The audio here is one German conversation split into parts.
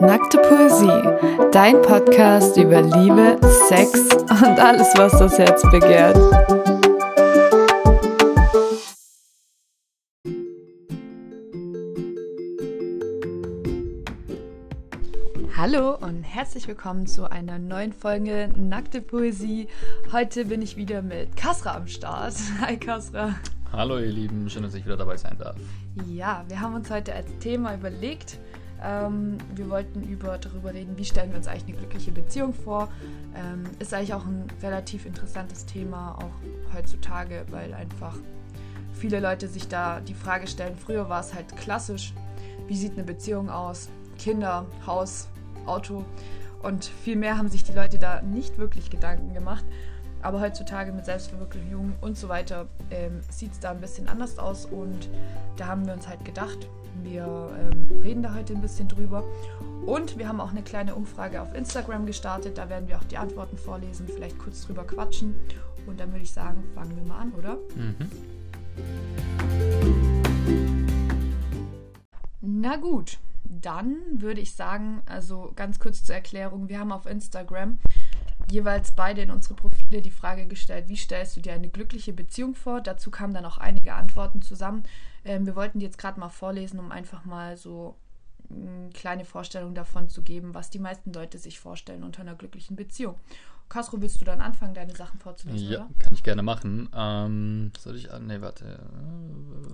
Nackte Poesie, dein Podcast über Liebe, Sex und alles, was das Herz begehrt. Hallo und herzlich willkommen zu einer neuen Folge Nackte Poesie. Heute bin ich wieder mit Kasra am Start. Hi Kasra. Hallo ihr Lieben, schön, dass ich wieder dabei sein darf. Ja, wir haben uns heute als Thema überlegt, ähm, wir wollten über, darüber reden, wie stellen wir uns eigentlich eine glückliche Beziehung vor. Ähm, ist eigentlich auch ein relativ interessantes Thema, auch heutzutage, weil einfach viele Leute sich da die Frage stellen, früher war es halt klassisch, wie sieht eine Beziehung aus? Kinder, Haus, Auto. Und viel mehr haben sich die Leute da nicht wirklich Gedanken gemacht. Aber heutzutage mit Selbstverwirklichung und so weiter ähm, sieht es da ein bisschen anders aus. Und da haben wir uns halt gedacht, wir ähm, reden da heute ein bisschen drüber. Und wir haben auch eine kleine Umfrage auf Instagram gestartet. Da werden wir auch die Antworten vorlesen, vielleicht kurz drüber quatschen. Und dann würde ich sagen, fangen wir mal an, oder? Mhm. Na gut, dann würde ich sagen, also ganz kurz zur Erklärung, wir haben auf Instagram jeweils beide in unsere Profile die Frage gestellt, wie stellst du dir eine glückliche Beziehung vor? Dazu kamen dann auch einige Antworten zusammen. Ähm, wir wollten die jetzt gerade mal vorlesen, um einfach mal so eine kleine Vorstellung davon zu geben, was die meisten Leute sich vorstellen unter einer glücklichen Beziehung. Castro, willst du dann anfangen, deine Sachen vorzulesen? Ja, oder? kann ich gerne machen. Ähm, soll ich. Nee, warte.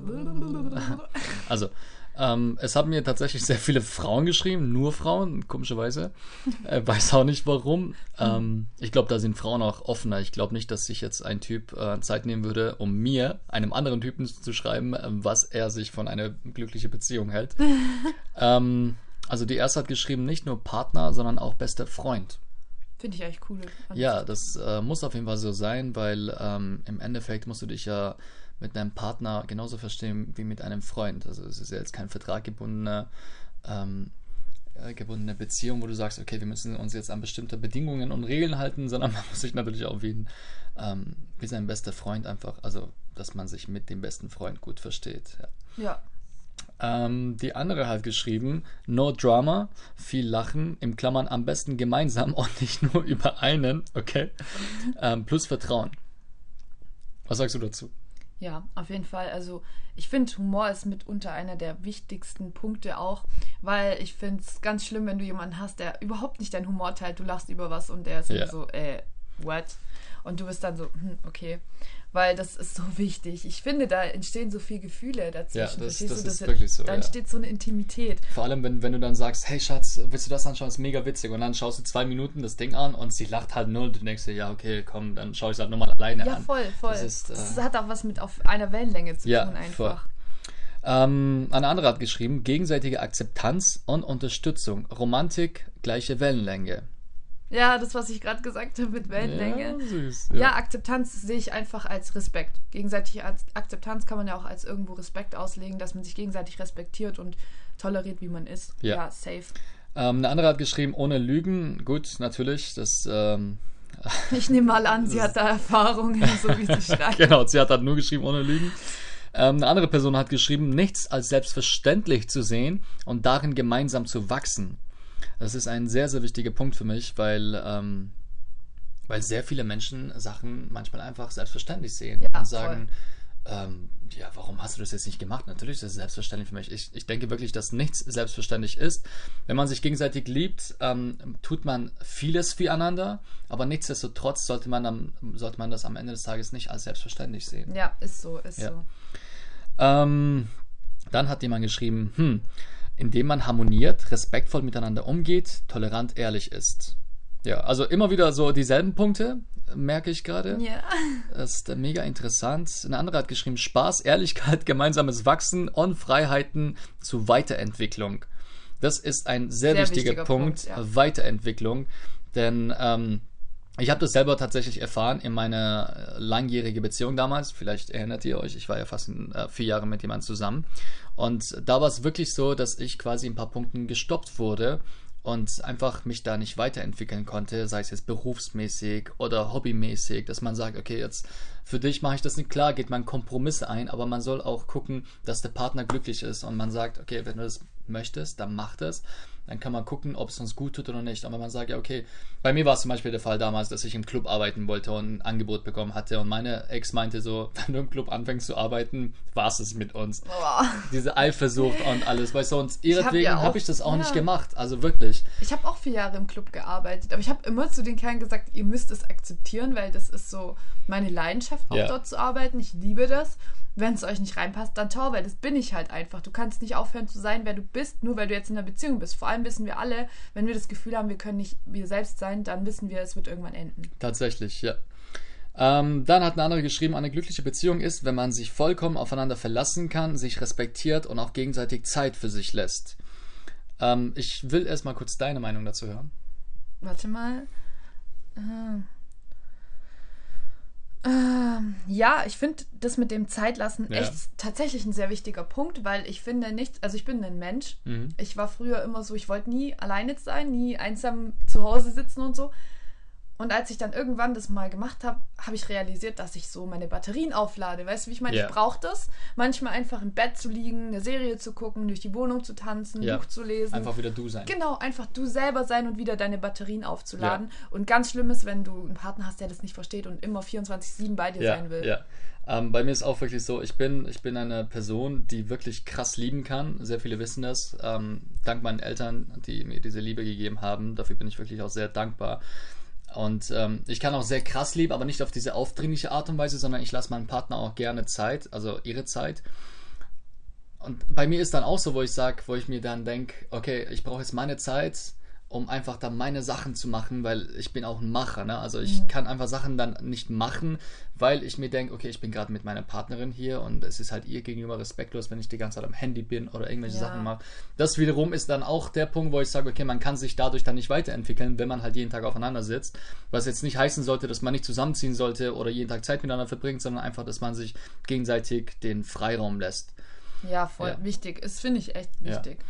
Also, ähm, es haben mir tatsächlich sehr viele Frauen geschrieben, nur Frauen, komischerweise. Äh, weiß auch nicht warum. Ähm, ich glaube, da sind Frauen auch offener. Ich glaube nicht, dass sich jetzt ein Typ äh, Zeit nehmen würde, um mir, einem anderen Typen zu schreiben, äh, was er sich von einer glücklichen Beziehung hält. ähm, also die erste hat geschrieben, nicht nur Partner, sondern auch bester Freund. Finde ich eigentlich cool. Ja, das äh, muss auf jeden Fall so sein, weil ähm, im Endeffekt musst du dich ja mit einem Partner genauso verstehen wie mit einem Freund. Also es ist ja jetzt kein vertraggebundener ähm, äh, gebundene Beziehung, wo du sagst, okay, wir müssen uns jetzt an bestimmte Bedingungen und Regeln halten, sondern man muss sich natürlich auch wie, ein, ähm, wie sein bester Freund einfach, also dass man sich mit dem besten Freund gut versteht. Ja. ja. Ähm, die andere hat geschrieben, no drama, viel Lachen, im Klammern am besten gemeinsam und nicht nur über einen, okay, ähm, plus Vertrauen. Was sagst du dazu? Ja, auf jeden Fall. Also ich finde, Humor ist mitunter einer der wichtigsten Punkte auch, weil ich finde es ganz schlimm, wenn du jemanden hast, der überhaupt nicht deinen Humor teilt. Du lachst über was und der ist ja. so, äh, what? Und du bist dann so, hm, okay weil das ist so wichtig. Ich finde, da entstehen so viele Gefühle dazwischen. Ja, das, das, das ist wirklich so. Da ja. entsteht so eine Intimität. Vor allem, wenn, wenn du dann sagst, hey Schatz, willst du das anschauen? Das ist mega witzig. Und dann schaust du zwei Minuten das Ding an und sie lacht halt null. Du denkst dir, ja, okay, komm, dann schaue ich es halt nochmal alleine ja, an. Ja, voll, voll. Das, ist, äh, das, hat auch was mit auf einer Wellenlänge zu ja, tun einfach. Ähm, eine andere hat geschrieben, gegenseitige Akzeptanz und Unterstützung. Romantik, gleiche Wellenlänge. Ja, das, was ich gerade gesagt habe mit Wellenlänge. Ja, süß, ja. ja, Akzeptanz sehe ich einfach als Respekt. Gegenseitige Akzeptanz kann man ja auch als irgendwo Respekt auslegen, dass man sich gegenseitig respektiert und toleriert, wie man ist. Ja, ja safe. Ähm, eine andere hat geschrieben, ohne Lügen. Gut, natürlich, das. Ähm, ich nehme mal an, sie hat da Erfahrungen, so wie sie schreibt. genau, sie hat halt nur geschrieben, ohne Lügen. Ähm, eine andere Person hat geschrieben, nichts als selbstverständlich zu sehen und darin gemeinsam zu wachsen. Das ist ein sehr, sehr wichtiger Punkt für mich, weil, ähm, weil sehr viele Menschen Sachen manchmal einfach selbstverständlich sehen ja, und sagen, ähm, ja, warum hast du das jetzt nicht gemacht? Natürlich ist das selbstverständlich für mich. Ich, ich denke wirklich, dass nichts selbstverständlich ist. Wenn man sich gegenseitig liebt, ähm, tut man vieles füreinander, aber nichtsdestotrotz sollte man, am, sollte man das am Ende des Tages nicht als selbstverständlich sehen. Ja, ist so, ist ja. so. Ähm, dann hat jemand geschrieben, hm, indem man harmoniert, respektvoll miteinander umgeht, tolerant ehrlich ist. Ja, also immer wieder so dieselben Punkte, merke ich gerade. Ja. Das ist mega interessant. Eine andere hat geschrieben, Spaß, Ehrlichkeit, gemeinsames Wachsen und Freiheiten zu Weiterentwicklung. Das ist ein sehr, sehr wichtiger, Punkt, Punkt ja. Weiterentwicklung. Denn ähm, ich habe das selber tatsächlich erfahren in meiner langjährigen Beziehung damals. Vielleicht erinnert ihr euch, ich war ja fast äh, vier Jahre mit jemandem zusammen. Und da war es wirklich so, dass ich quasi ein paar Punkten gestoppt wurde und einfach mich da nicht weiterentwickeln konnte, sei es jetzt berufsmäßig oder hobbymäßig, dass man sagt, okay, jetzt für dich mache ich das nicht klar, geht man Kompromisse ein, aber man soll auch gucken, dass der Partner glücklich ist und man sagt, okay, wenn du das möchtest, dann mach das dann kann man gucken, ob es uns gut tut oder nicht. Aber man sagt ja, okay, bei mir war es zum Beispiel der Fall damals, dass ich im Club arbeiten wollte und ein Angebot bekommen hatte. Und meine Ex meinte so, wenn du im Club anfängst zu arbeiten, war es mit uns. Boah. Diese Eifersucht und alles. Weißt du, und ihretwegen habe hab ich das auch ja. nicht gemacht. Also wirklich. Ich habe auch vier Jahre im Club gearbeitet. Aber ich habe immer zu den Kerlen gesagt, ihr müsst es akzeptieren, weil das ist so meine Leidenschaft, auch ja. dort zu arbeiten. Ich liebe das wenn es euch nicht reinpasst, dann toll, weil das bin ich halt einfach. Du kannst nicht aufhören zu sein, wer du bist, nur weil du jetzt in einer Beziehung bist. Vor allem wissen wir alle, wenn wir das Gefühl haben, wir können nicht wir selbst sein, dann wissen wir, es wird irgendwann enden. Tatsächlich, ja. Ähm, dann hat eine andere geschrieben, eine glückliche Beziehung ist, wenn man sich vollkommen aufeinander verlassen kann, sich respektiert und auch gegenseitig Zeit für sich lässt. Ähm, ich will erstmal kurz deine Meinung dazu hören. Warte mal. Ah. Ähm, ja, ich finde das mit dem Zeitlassen ja. echt tatsächlich ein sehr wichtiger Punkt, weil ich finde nicht, also ich bin ein Mensch. Mhm. Ich war früher immer so, ich wollte nie alleine sein, nie einsam zu Hause sitzen und so. Und als ich dann irgendwann das mal gemacht habe, habe ich realisiert, dass ich so meine Batterien auflade. Weißt du, wie ich meine? Yeah. Ich brauche das. Manchmal einfach im Bett zu liegen, eine Serie zu gucken, durch die Wohnung zu tanzen, ein yeah. Buch zu lesen. Einfach wieder du sein. Genau, einfach du selber sein und wieder deine Batterien aufzuladen. Yeah. Und ganz schlimm ist, wenn du einen Partner hast, der das nicht versteht und immer 24-7 bei dir sein will. Ja. Ähm, bei mir ist auch wirklich so, ich bin, ich bin eine Person, die wirklich krass lieben kann. Sehr viele wissen das. Ähm, dank meinen Eltern, die mir diese Liebe gegeben haben. Dafür bin ich wirklich auch sehr dankbar. Und ähm, ich kann auch sehr krass lieben, aber nicht auf diese aufdringliche Art und Weise, sondern ich lasse meinem Partner auch gerne Zeit, also ihre Zeit. Und bei mir ist dann auch so, wo ich sage, wo ich mir dann denke, okay, ich brauche jetzt meine Zeit um einfach dann meine Sachen zu machen, weil ich bin auch ein Macher. Ne? Also ich mhm. kann einfach Sachen dann nicht machen, weil ich mir denke, okay, ich bin gerade mit meiner Partnerin hier und es ist halt ihr gegenüber respektlos, wenn ich die ganze Zeit am Handy bin oder irgendwelche ja. Sachen mache. Das wiederum ist dann auch der Punkt, wo ich sage, okay, man kann sich dadurch dann nicht weiterentwickeln, wenn man halt jeden Tag aufeinander sitzt. Was jetzt nicht heißen sollte, dass man nicht zusammenziehen sollte oder jeden Tag Zeit miteinander verbringt, sondern einfach, dass man sich gegenseitig den Freiraum lässt. Ja, voll ja. wichtig. Das finde ich echt wichtig. Ja.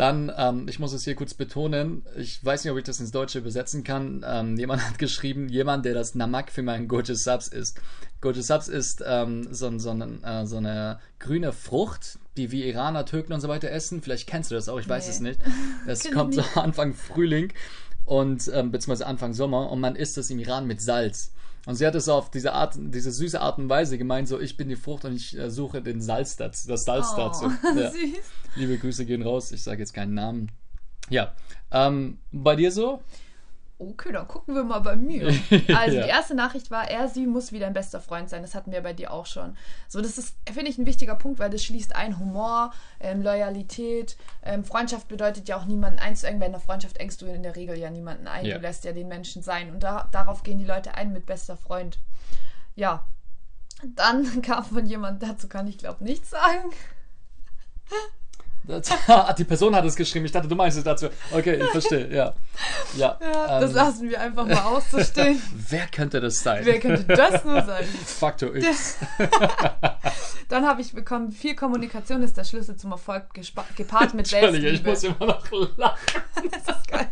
Dann, ähm, ich muss es hier kurz betonen, ich weiß nicht, ob ich das ins Deutsche übersetzen kann. Ähm, jemand hat geschrieben, jemand, der das Namak für meinen Goju Subs isst. Goju Subs ist ähm, so, so, äh, so, eine grüne Frucht, die wie Iraner, Türken und so weiter essen. Vielleicht kennst du das auch, ich weiß nee. es nicht. Es kommt so Anfang Frühling und ähm, beziehungsweise Anfang Sommer und man isst es im Iran mit Salz. Und sie hat es auf diese Art, diese süße Art und Weise gemeint, so ich bin die Frucht und ich äh, suche den Salz dazu, das Salz oh, dazu. Ja. Liebe Grüße gehen raus. Ich sage jetzt keinen Namen. Ja. Ähm, bei dir so? Okay, dann gucken wir mal bei mir. Also ja. die erste Nachricht war, er, sie muss wieder ein bester Freund sein. Das hatten wir bei dir auch schon. So, das ist, finde ich, ein wichtiger Punkt, weil das schließt ein Humor, ähm, Loyalität. Ähm, Freundschaft bedeutet ja auch niemanden einzuengen. Bei einer Freundschaft engst du in der Regel ja niemanden ein. Ja. Du lässt ja den Menschen sein. Und da, darauf gehen die Leute ein mit bester Freund. Ja. Dann kam von jemand, dazu kann ich glaube nichts sagen. die Person hat es geschrieben. Ich dachte, du meinst es dazu. Okay, ich verstehe, ja. Ja, ja ähm, das lassen wir einfach mal auszustehen. Wer könnte das sein? Wer könnte das nur sein? Faktor X. Dann habe ich bekommen, viel Kommunikation ist der Schlüssel zum Erfolg gepaart mit Selbstliebe. ich muss immer noch lachen. das ist geil.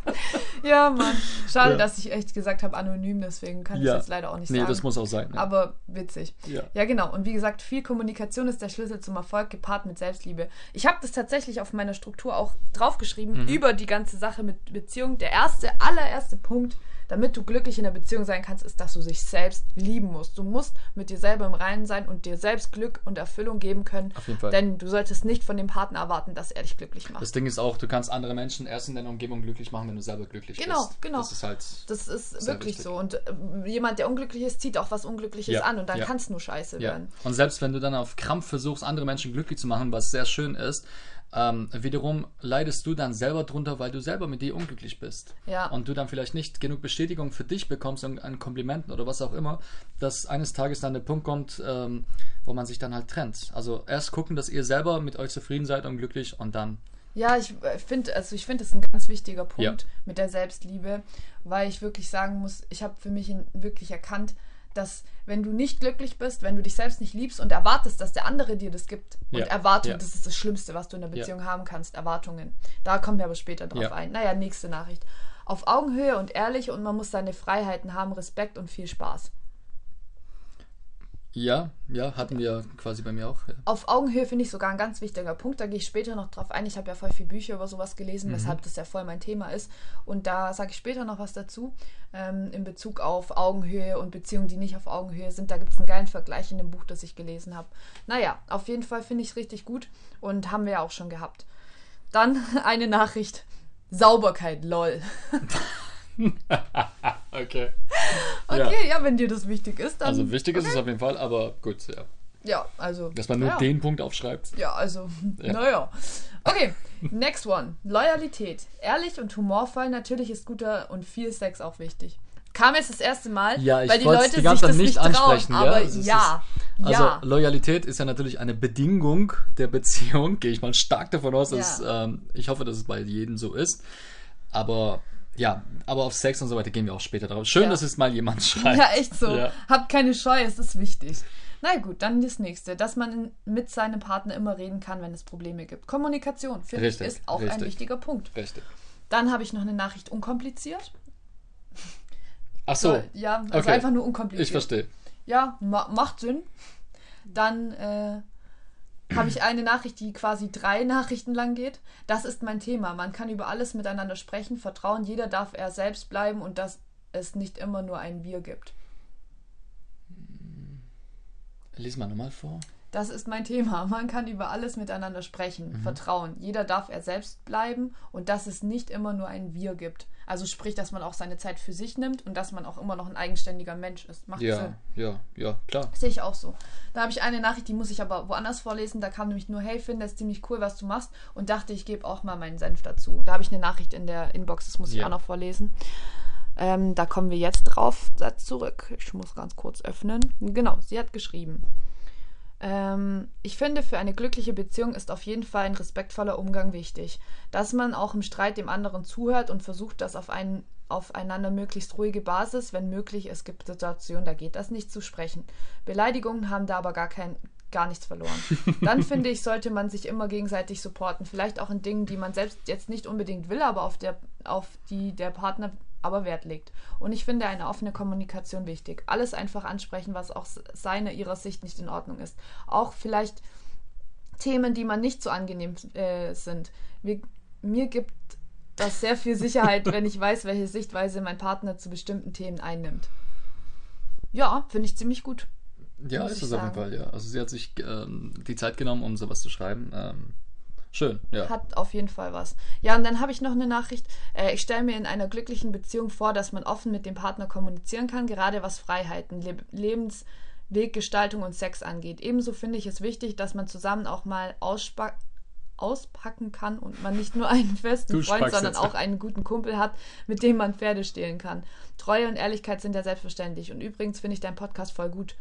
Ja, Mann. Schade, ja. dass ich echt gesagt habe, anonym, deswegen kann ja. ich jetzt leider auch nicht nee, sagen. Nee, das muss auch sein. Ne? Aber witzig. Ja. ja, genau. Und wie gesagt, viel Kommunikation ist der Schlüssel zum Erfolg gepaart mit Selbstliebe. Ich habe das tatsächlich tatsächlich auf meiner Struktur auch draufgeschrieben, mhm. über die ganze Sache mit Beziehung. Der erste, allererste Punkt, damit du glücklich in der Beziehung sein kannst, ist, dass du dich selbst lieben musst. Du musst mit dir selber im Reinen sein und dir selbst Glück und Erfüllung geben können. Auf jeden Fall. Denn du solltest nicht von dem Partner erwarten, dass er dich glücklich macht. Das Ding ist auch, du kannst andere Menschen erst in deiner Umgebung glücklich machen, wenn du selber glücklich genau, bist. Genau, genau. Das ist halt. Das ist wirklich wichtig. so. Und äh, jemand, der unglücklich ist, zieht auch was Unglückliches ja, an und dann ja. kann es nur scheiße ja. werden. Und selbst wenn du dann auf Krampf versuchst, andere Menschen glücklich zu machen, was sehr schön ist, ähm, wiederum leidest du dann selber drunter, weil du selber mit dir unglücklich bist. Ja. Und du dann vielleicht nicht genug Bestätigung für dich bekommst an Komplimenten oder was auch immer, dass eines Tages dann der Punkt kommt, ähm, wo man sich dann halt trennt. Also erst gucken, dass ihr selber mit euch zufrieden seid und glücklich und dann. Ja, ich äh, finde, also ich finde, das ist ein ganz wichtiger Punkt ja. mit der Selbstliebe, weil ich wirklich sagen muss, ich habe für mich wirklich erkannt, dass wenn du nicht glücklich bist, wenn du dich selbst nicht liebst und erwartest, dass der andere dir das gibt. Ja. Und Erwartungen, ja. das ist das Schlimmste, was du in der Beziehung ja. haben kannst. Erwartungen. Da kommen wir aber später drauf ein. Naja, nächste Nachricht. Auf Augenhöhe und ehrlich und man muss seine Freiheiten haben, Respekt und viel Spaß. Ja, ja, hatten wir quasi bei mir auch. Ja. Auf Augenhöhe finde ich sogar ein ganz wichtiger Punkt. Da gehe ich später noch drauf ein. Ich habe ja voll viele Bücher über sowas gelesen, mhm. weshalb das ja voll mein Thema ist. Und da sage ich später noch was dazu. Ähm, in Bezug auf Augenhöhe und Beziehungen, die nicht auf Augenhöhe sind. Da gibt es einen geilen Vergleich in dem Buch, das ich gelesen habe. Naja, auf jeden Fall finde ich es richtig gut und haben wir ja auch schon gehabt. Dann eine Nachricht. Sauberkeit, lol. okay. Okay, ja. ja. wenn dir das wichtig ist, dann. Also wichtig okay. ist es auf jeden Fall, aber gut, ja. Ja, also. Dass man nur ja. den Punkt aufschreibt. Ja, also, ja. naja. Okay, next one. Loyalität. Ehrlich und humorvoll, natürlich ist guter und viel Sex auch wichtig. Kam jetzt das erste Mal, ja, ich weil die Leute die ganze sich das nicht, nicht ansprechen. Trauen, aber also ja, ist, also ja. Loyalität ist ja natürlich eine Bedingung der Beziehung. Gehe ich mal stark davon aus, dass ähm, ich hoffe, dass es bei jedem so ist. Aber ja, aber auf Sex und so weiter gehen wir auch später drauf. Schön, ja. dass es mal jemand schreibt. Ja, echt so. Ja. Habt keine Scheu, es ist wichtig. Na gut, dann das nächste, dass man mit seinem Partner immer reden kann, wenn es Probleme gibt. Kommunikation, finde ich, ist auch richtig. ein wichtiger Punkt. Richtig. Dann habe ich noch eine Nachricht unkompliziert. Ach so. so ja, also okay. einfach nur unkompliziert. Ich verstehe. Ja, ma macht Sinn. Dann äh, habe ich eine Nachricht, die quasi drei Nachrichten lang geht. Das ist mein Thema. Man kann über alles miteinander sprechen, vertrauen. Jeder darf er selbst bleiben und dass es nicht immer nur ein Wir gibt. Lies mal nochmal vor. Das ist mein Thema. Man kann über alles miteinander sprechen, mhm. vertrauen. Jeder darf er selbst bleiben und dass es nicht immer nur ein Wir gibt. Also sprich, dass man auch seine Zeit für sich nimmt und dass man auch immer noch ein eigenständiger Mensch ist. Macht ja, Sinn. Ja, ja, klar. Sehe ich auch so. Da habe ich eine Nachricht, die muss ich aber woanders vorlesen. Da kam nämlich nur, hey, finde es ziemlich cool, was du machst. Und dachte, ich gebe auch mal meinen Senf dazu. Da habe ich eine Nachricht in der Inbox, das muss ich ja. auch noch vorlesen. Ähm, da kommen wir jetzt drauf zurück. Ich muss ganz kurz öffnen. Genau, sie hat geschrieben. Ähm, ich finde, für eine glückliche Beziehung ist auf jeden Fall ein respektvoller Umgang wichtig. Dass man auch im Streit dem anderen zuhört und versucht, das auf einen aufeinander möglichst ruhige Basis, wenn möglich, es gibt Situationen, da geht das nicht zu sprechen. Beleidigungen haben da aber gar kein, gar nichts verloren. Dann finde ich, sollte man sich immer gegenseitig supporten. Vielleicht auch in Dingen, die man selbst jetzt nicht unbedingt will, aber auf, der, auf die der Partner aber Wert legt. Und ich finde eine offene Kommunikation wichtig. Alles einfach ansprechen, was auch seiner, ihrer Sicht nicht in Ordnung ist. Auch vielleicht Themen, die man nicht so angenehm äh, sind. Mir, mir gibt das sehr viel Sicherheit, wenn ich weiß, welche Sichtweise mein Partner zu bestimmten Themen einnimmt. Ja, finde ich ziemlich gut. Ja, ist es auf jeden Fall, ja. Also sie hat sich ähm, die Zeit genommen, um sowas zu schreiben. Ähm, Schön, ja. Hat auf jeden Fall was. Ja, und dann habe ich noch eine Nachricht. Äh, ich stelle mir in einer glücklichen Beziehung vor, dass man offen mit dem Partner kommunizieren kann, gerade was Freiheiten, Le Lebensweggestaltung und Sex angeht. Ebenso finde ich es wichtig, dass man zusammen auch mal auspacken kann und man nicht nur einen festen du Freund, sondern auch einen guten Kumpel hat, mit dem man Pferde stehlen kann. Treue und Ehrlichkeit sind ja selbstverständlich. Und übrigens finde ich deinen Podcast voll gut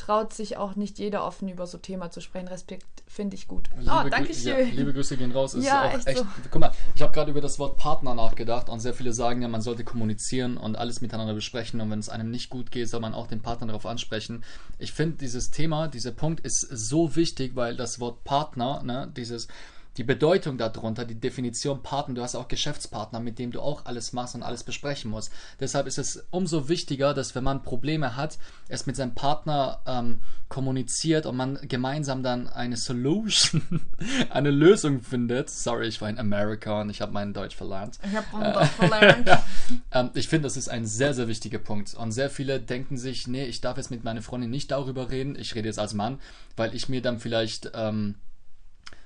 traut sich auch nicht jeder offen über so Thema zu sprechen. Respekt finde ich gut. Liebe, oh, danke schön. Ja, liebe Grüße gehen raus. Ist ja, echt, echt so. Guck mal, ich habe gerade über das Wort Partner nachgedacht und sehr viele sagen ja, man sollte kommunizieren und alles miteinander besprechen und wenn es einem nicht gut geht, soll man auch den Partner darauf ansprechen. Ich finde dieses Thema, dieser Punkt ist so wichtig, weil das Wort Partner, ne, dieses die Bedeutung darunter, die Definition Partner, du hast auch Geschäftspartner, mit dem du auch alles machst und alles besprechen musst. Deshalb ist es umso wichtiger, dass wenn man Probleme hat, es mit seinem Partner ähm, kommuniziert und man gemeinsam dann eine Solution, eine Lösung findet. Sorry, ich war in Amerika und ich habe meinen Deutsch verlernt. Ich habe meinen Deutsch verlernt. ähm, ich finde, das ist ein sehr, sehr wichtiger Punkt. Und sehr viele denken sich, nee, ich darf jetzt mit meiner Freundin nicht darüber reden. Ich rede jetzt als Mann, weil ich mir dann vielleicht... Ähm,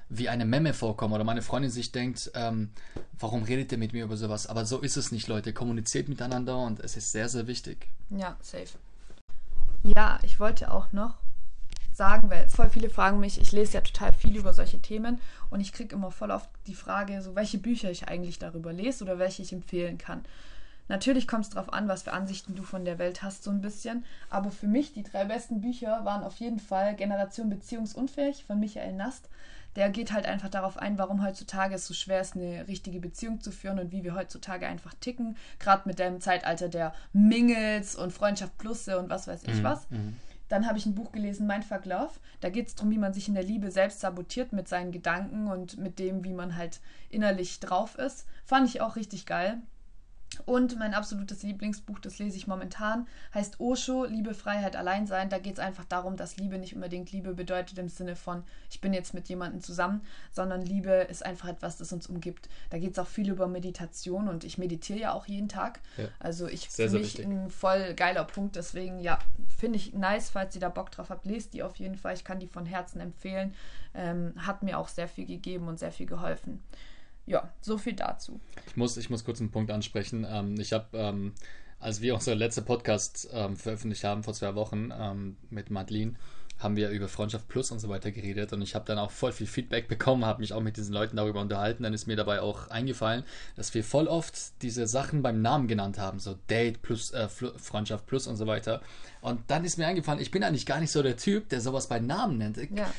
wie eine Memme vorkomme oder meine Freundin sich denkt, ähm, warum redet ihr mit mir über sowas? Aber so ist es nicht, Leute. Kommuniziert miteinander und es ist sehr, sehr wichtig. Ja, safe. Ja, ich wollte auch noch sagen, weil voll viele fragen mich, ich lese ja total viel über solche Themen und ich kriege immer voll oft die Frage, so welche Bücher ich eigentlich darüber lese oder welche ich empfehlen kann. Natürlich kommt es darauf an, was für Ansichten du von der Welt hast, so ein bisschen. Aber für mich die drei besten Bücher waren auf jeden Fall Generation Beziehungsunfähig von Michael Nast der geht halt einfach darauf ein, warum heutzutage es so schwer ist, eine richtige Beziehung zu führen und wie wir heutzutage einfach ticken. Gerade mit dem Zeitalter der Mingels und Freundschaft Plusse und was weiß ich mhm. was. Mhm. Dann habe ich ein Buch gelesen, Mindfuck Love. Da geht es darum, wie man sich in der Liebe selbst sabotiert mit seinen Gedanken und mit dem, wie man halt innerlich drauf ist. Fand ich auch richtig geil. Und mein absolutes Lieblingsbuch, das lese ich momentan, heißt Osho, Liebe, Freiheit, Alleinsein. Da geht es einfach darum, dass Liebe nicht unbedingt Liebe bedeutet im Sinne von, ich bin jetzt mit jemandem zusammen, sondern Liebe ist einfach etwas, das uns umgibt. Da geht es auch viel über Meditation und ich meditiere ja auch jeden Tag. Ja. Also ich sehr, für mich ein voll geiler Punkt. Deswegen, ja, finde ich nice, falls ihr da Bock drauf habt, lest die auf jeden Fall. Ich kann die von Herzen empfehlen. Ähm, hat mir auch sehr viel gegeben und sehr viel geholfen ja, so viel dazu. Ich muss, ich muss kurz einen Punkt ansprechen. Ähm, ich habe, ähm, als wir unseren letzten Podcast ähm, veröffentlicht haben vor zwei Wochen ähm, mit Madeline, haben wir über Freundschaft Plus und so weiter geredet und ich habe dann auch voll viel Feedback bekommen, habe mich auch mit diesen Leuten darüber unterhalten. Dann ist mir dabei auch eingefallen, dass wir voll oft diese Sachen beim Namen genannt haben, so Date plus äh, Freundschaft Plus und so weiter. Und dann ist mir eingefallen, ich bin eigentlich gar nicht so der Typ, der sowas bei Namen nennt. Ja.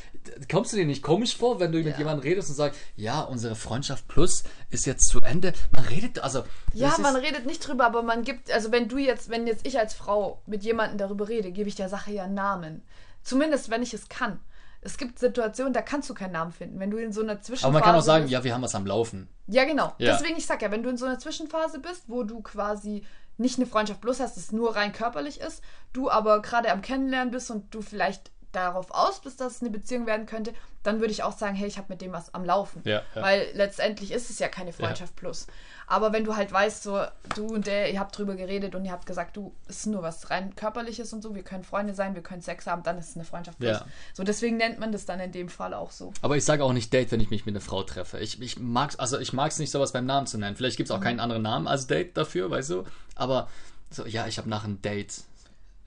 Kommst du dir nicht komisch vor, wenn du ja. mit jemandem redest und sagst, ja, unsere Freundschaft Plus ist jetzt zu Ende? Man redet, also. Ja, man redet nicht drüber, aber man gibt, also wenn du jetzt, wenn jetzt ich als Frau mit jemandem darüber rede, gebe ich der Sache ja einen Namen. Zumindest, wenn ich es kann. Es gibt Situationen, da kannst du keinen Namen finden. Wenn du in so einer Zwischenphase. Aber man kann auch sagen, bist, ja, wir haben was am Laufen. Ja, genau. Ja. Deswegen, ich sag ja, wenn du in so einer Zwischenphase bist, wo du quasi nicht eine Freundschaft bloß hast, das nur rein körperlich ist, du aber gerade am Kennenlernen bist und du vielleicht darauf aus bist, dass es eine Beziehung werden könnte, dann würde ich auch sagen, hey, ich habe mit dem was am Laufen. Ja, ja. Weil letztendlich ist es ja keine Freundschaft ja. plus. Aber wenn du halt weißt, so, du und der, ihr habt drüber geredet und ihr habt gesagt, du, es ist nur was rein körperliches und so, wir können Freunde sein, wir können Sex haben, dann ist es eine Freundschaft plus. So, deswegen nennt man das dann in dem Fall auch so. Aber ich sage auch nicht Date, wenn ich mich mit einer Frau treffe. Ich, ich mag's, also ich mag es nicht, sowas beim Namen zu nennen. Vielleicht gibt es auch mhm. keinen anderen Namen als Date dafür, weißt du? Aber so, ja, ich habe nach einem Date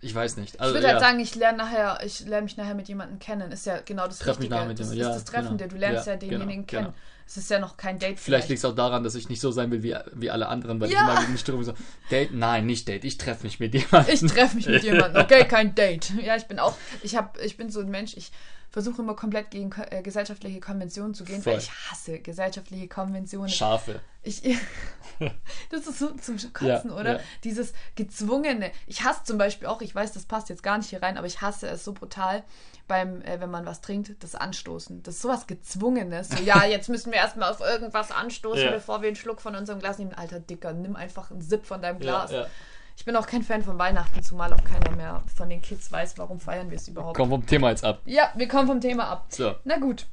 ich weiß nicht. Also, ich würde halt ja. halt sagen, ich lerne nachher, ich lerne mich nachher mit jemandem kennen. Ist ja genau das Treff Richtige. Mich mit das ja, ist das Treffende. Genau. Du lernst ja, ja denjenigen genau, kennen. Genau. Es ist ja noch kein Date. Vielleicht, vielleicht. liegt es auch daran, dass ich nicht so sein will wie, wie alle anderen, weil ja. ich immer gegen Störung so, Date? Nein, nicht Date. Ich treffe mich mit jemandem. Ich treffe mich mit jemandem. Okay, kein Date. Ja, ich bin auch, ich habe, ich bin so ein Mensch, ich versuche immer komplett gegen äh, gesellschaftliche Konventionen zu gehen, Voll. weil ich hasse gesellschaftliche Konventionen. Schafe. Ich, das ist so zum Kotzen, ja, oder? Ja. Dieses gezwungene. Ich hasse zum Beispiel auch, ich weiß, das passt jetzt gar nicht hier rein, aber ich hasse es so brutal beim, äh, wenn man was trinkt, das Anstoßen. Das ist sowas Gezwungenes. So, ja, jetzt müssen wir erstmal auf irgendwas anstoßen, ja. bevor wir einen Schluck von unserem Glas nehmen. Alter Dicker, nimm einfach einen Sip von deinem Glas. Ja, ja. Ich bin auch kein Fan von Weihnachten, zumal auch keiner mehr von den Kids weiß, warum feiern wir es überhaupt. Kommen vom Thema jetzt ab. Ja, wir kommen vom Thema ab. So. Na gut.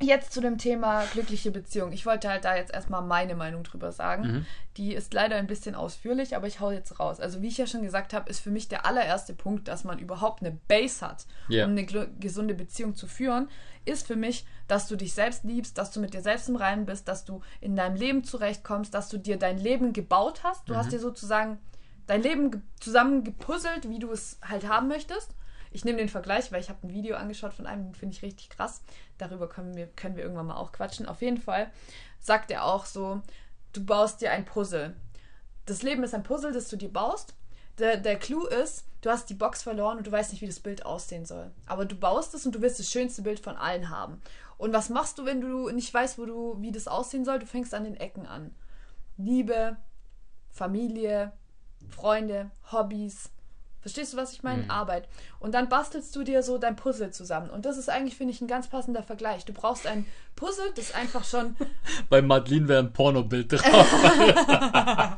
Jetzt zu dem Thema glückliche Beziehung. Ich wollte halt da jetzt erstmal meine Meinung drüber sagen. Mhm. Die ist leider ein bisschen ausführlich, aber ich hau jetzt raus. Also wie ich ja schon gesagt habe, ist für mich der allererste Punkt, dass man überhaupt eine Base hat, yeah. um eine gesunde Beziehung zu führen, ist für mich, dass du dich selbst liebst, dass du mit dir selbst im Reinen bist, dass du in deinem Leben zurechtkommst, dass du dir dein Leben gebaut hast. Du mhm. hast dir sozusagen dein Leben zusammen gepuzzelt, wie du es halt haben möchtest. Ich nehme den Vergleich, weil ich habe ein Video angeschaut von einem, den finde ich richtig krass. Darüber können wir, können wir irgendwann mal auch quatschen. Auf jeden Fall sagt er auch so, du baust dir ein Puzzle. Das Leben ist ein Puzzle, das du dir baust. Der, der Clou ist, du hast die Box verloren und du weißt nicht, wie das Bild aussehen soll. Aber du baust es und du willst das schönste Bild von allen haben. Und was machst du, wenn du nicht weißt, wo du, wie das aussehen soll? Du fängst an den Ecken an. Liebe, Familie, Freunde, Hobbys. Verstehst du, was ich meine? Mhm. Arbeit. Und dann bastelst du dir so dein Puzzle zusammen. Und das ist eigentlich, finde ich, ein ganz passender Vergleich. Du brauchst ein Puzzle, das einfach schon. Bei Madeline wäre ein Pornobild drauf.